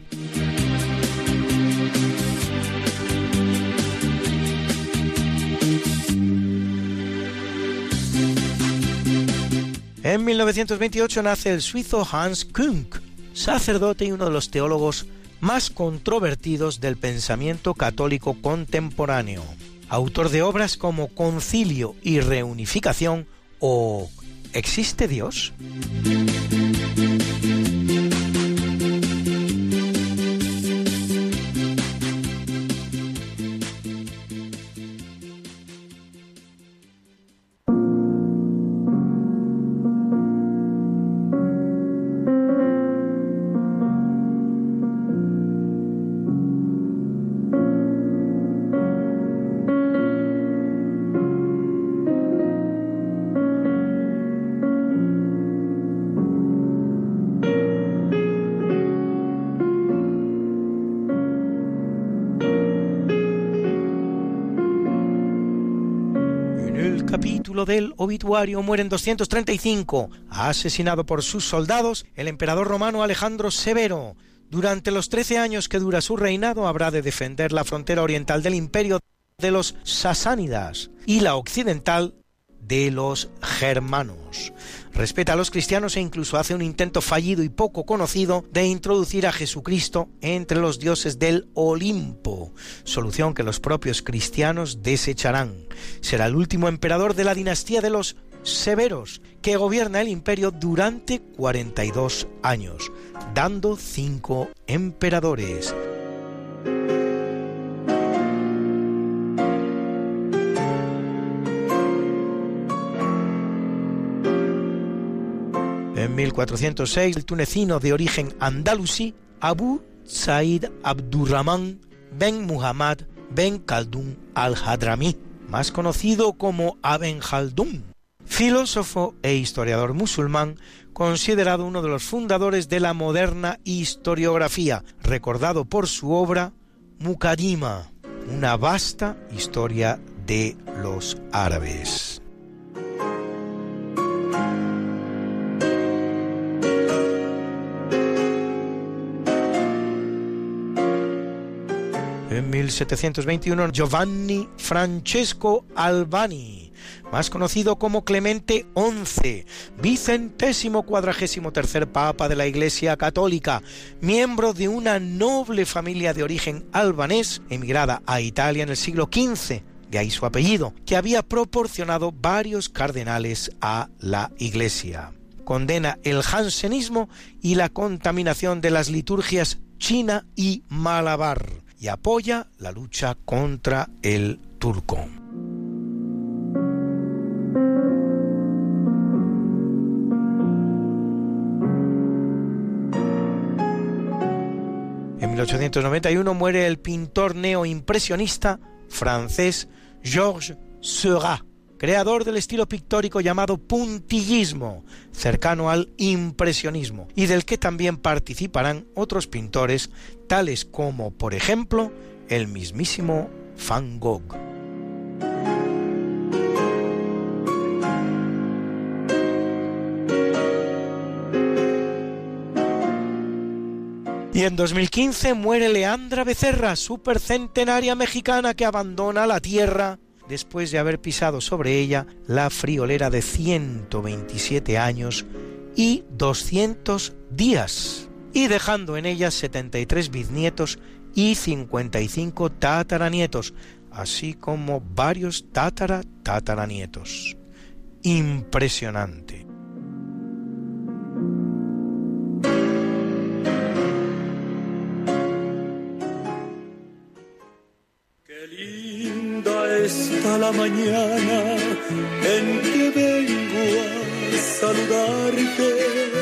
En 1928 nace el suizo Hans Kunk, sacerdote y uno de los teólogos más controvertidos del pensamiento católico contemporáneo, autor de obras como Concilio y Reunificación o ¿Existe Dios? Del obituario muere en 235, asesinado por sus soldados, el emperador romano Alejandro Severo. Durante los 13 años que dura su reinado habrá de defender la frontera oriental del imperio de los sasánidas y la occidental de los germanos. Respeta a los cristianos e incluso hace un intento fallido y poco conocido de introducir a Jesucristo entre los dioses del Olimpo, solución que los propios cristianos desecharán. Será el último emperador de la dinastía de los Severos, que gobierna el imperio durante 42 años, dando cinco emperadores. En 1406, el tunecino de origen andalusí, Abu Said Abdurrahman ben Muhammad ben Khaldun al-Hadrami, más conocido como Aben Khaldun, filósofo e historiador musulmán, considerado uno de los fundadores de la moderna historiografía, recordado por su obra Mukaddima, una vasta historia de los árabes. 1721, Giovanni Francesco Albani, más conocido como Clemente XI, vicentésimo cuadragésimo tercer papa de la Iglesia Católica, miembro de una noble familia de origen albanés, emigrada a Italia en el siglo XV, de ahí su apellido, que había proporcionado varios cardenales a la Iglesia. Condena el jansenismo y la contaminación de las liturgias china y malabar y apoya la lucha contra el turco. En 1891 muere el pintor neoimpresionista francés Georges Seurat, creador del estilo pictórico llamado puntillismo, cercano al impresionismo, y del que también participarán otros pintores, tales como, por ejemplo, el mismísimo Van Gogh. Y en 2015 muere Leandra Becerra, supercentenaria mexicana que abandona la Tierra después de haber pisado sobre ella la friolera de 127 años y 200 días, y dejando en ella 73 bisnietos y 55 tataranietos, así como varios tatara tataranietos. Impresionante. linda está la mañana en que vengo a saludarte.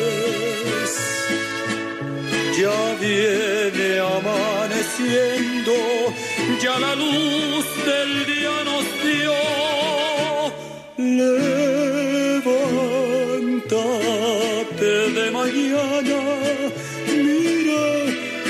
Ya viene amaneciendo, ya la luz del día nos dio. Levántate de mañana, mira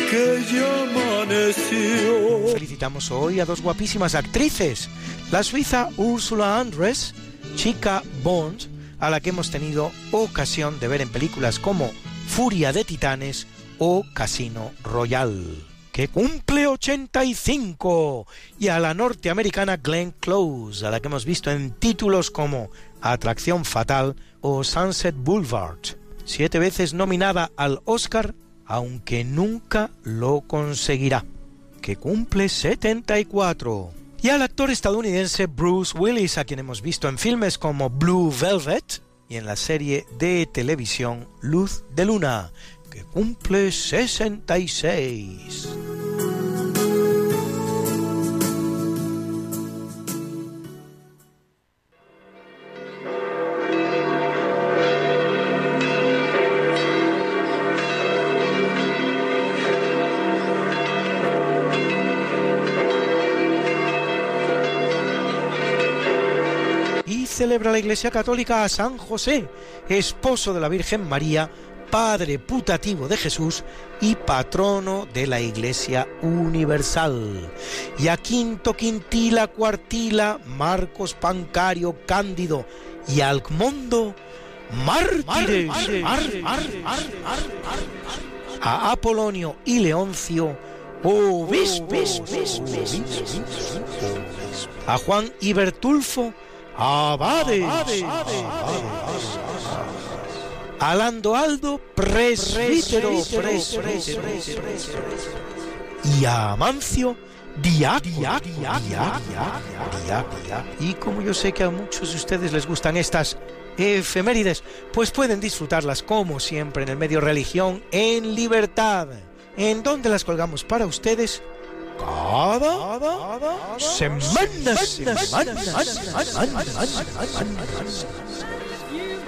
que ya amaneció. Felicitamos hoy a dos guapísimas actrices, la suiza Ursula Andress, chica Bond, a la que hemos tenido ocasión de ver en películas como Furia de Titanes, o Casino Royale, que cumple 85, y a la norteamericana Glenn Close, a la que hemos visto en títulos como Atracción Fatal o Sunset Boulevard, siete veces nominada al Oscar, aunque nunca lo conseguirá, que cumple 74 y al actor estadounidense Bruce Willis, a quien hemos visto en filmes como Blue Velvet y en la serie de televisión Luz de Luna, que cumple 66. y celebra la Iglesia Católica a San José, esposo de la Virgen María, padre putativo de Jesús y patrono de la Iglesia Universal. Y a Quinto, Quintila, Cuartila, Marcos, Pancario, Cándido y Alcmondo, mártires. A Apolonio y Leoncio, obispos. A Juan y Bertulfo, abades. A Landoaldo, presbítero. Y a Amancio, diácono. Y como yo sé que a muchos de ustedes les gustan estas efemérides, pues pueden disfrutarlas como siempre en el medio religión en libertad. ¿En donde las colgamos para ustedes? Cada semana,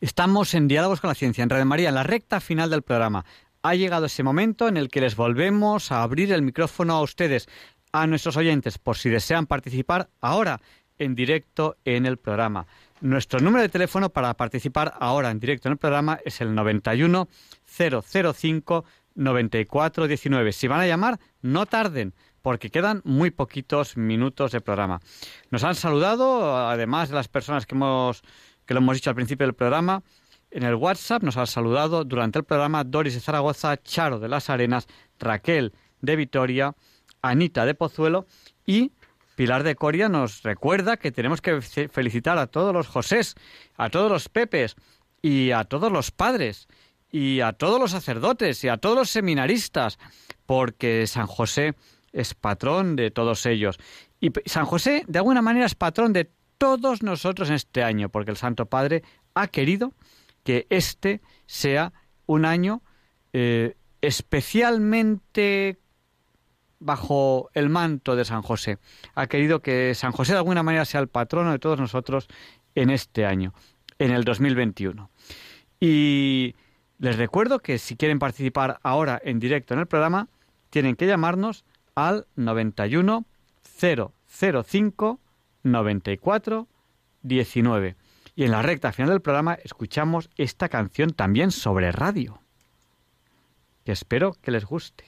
Estamos en Diálogos con la Ciencia, en Radio María, en la recta final del programa. Ha llegado ese momento en el que les volvemos a abrir el micrófono a ustedes, a nuestros oyentes, por si desean participar ahora en directo en el programa. Nuestro número de teléfono para participar ahora en directo en el programa es el 91 005 9419. Si van a llamar, no tarden, porque quedan muy poquitos minutos de programa. Nos han saludado, además de las personas que hemos que lo hemos dicho al principio del programa, en el WhatsApp nos ha saludado durante el programa Doris de Zaragoza, Charo de las Arenas, Raquel de Vitoria, Anita de Pozuelo y Pilar de Coria nos recuerda que tenemos que fe- felicitar a todos los Josés, a todos los Pepes y a todos los padres y a todos los sacerdotes y a todos los seminaristas, porque San José es patrón de todos ellos. Y San José, de alguna manera, es patrón de todos nosotros en este año, porque el Santo Padre ha querido que este sea un año eh, especialmente bajo el manto de San José. Ha querido que San José de alguna manera sea el patrono de todos nosotros en este año, en el 2021. Y les recuerdo que si quieren participar ahora en directo en el programa, tienen que llamarnos al 91 005 94 19. Y en la recta final del programa escuchamos esta canción también sobre radio, que espero que les guste.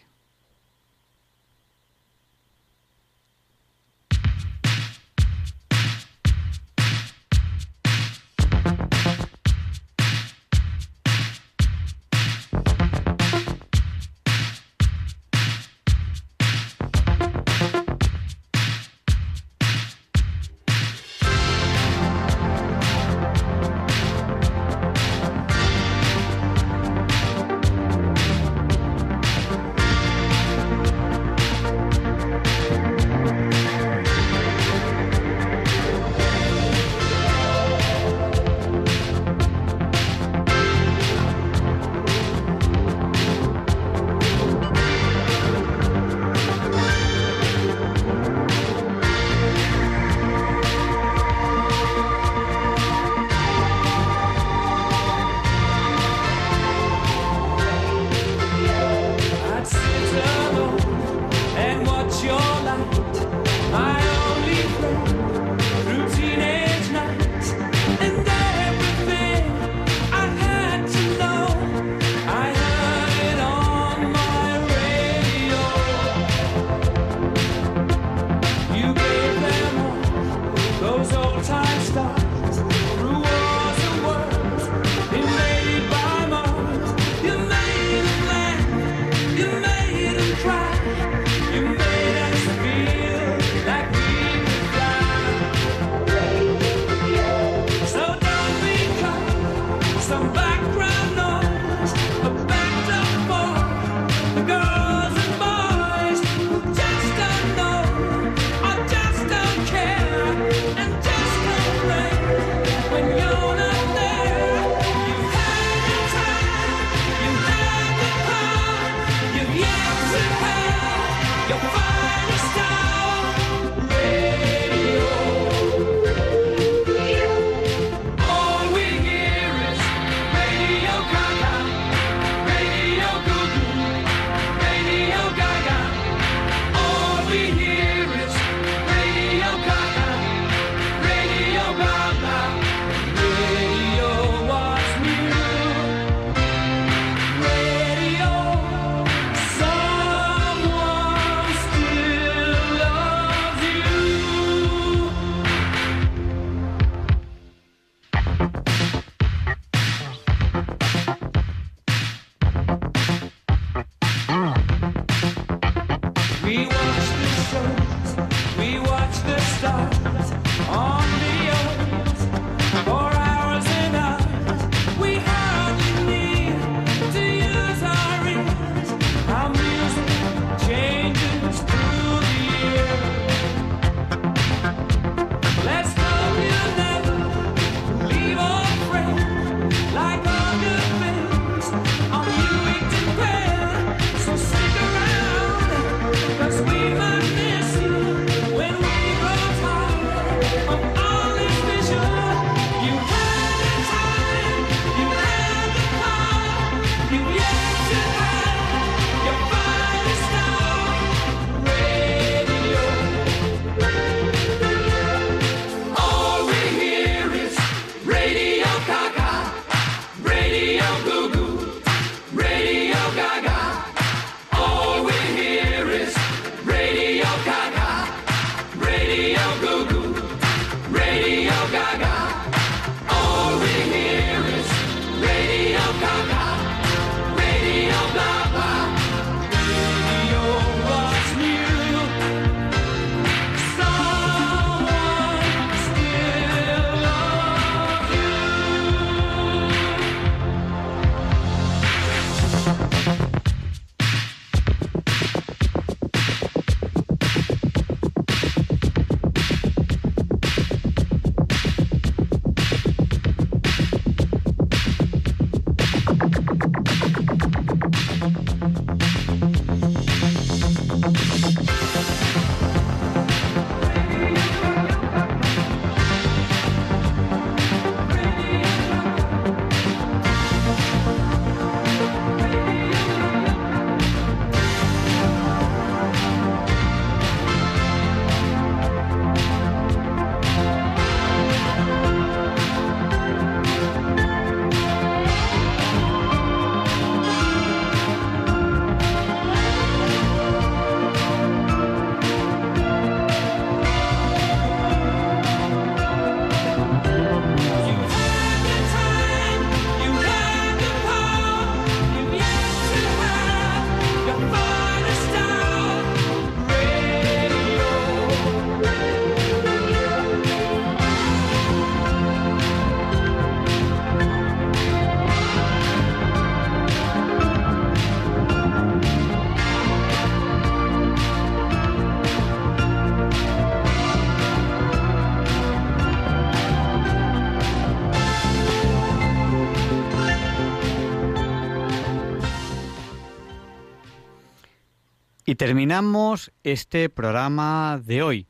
Terminamos este programa de hoy,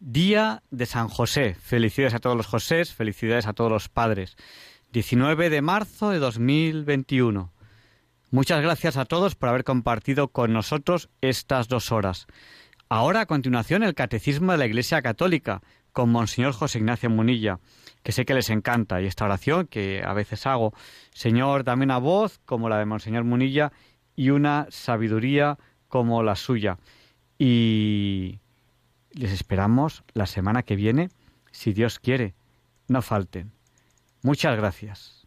Día de San José. Felicidades a todos los Josés, felicidades a todos los padres. 19 de marzo de 2021. Muchas gracias a todos por haber compartido con nosotros estas dos horas. Ahora, a continuación, el Catecismo de la Iglesia Católica con Monseñor José Ignacio Munilla, que sé que les encanta, y esta oración que a veces hago. Señor, dame una voz como la de Monseñor Munilla y una sabiduría como la suya. Y les esperamos la semana que viene, si Dios quiere. No falten. Muchas gracias.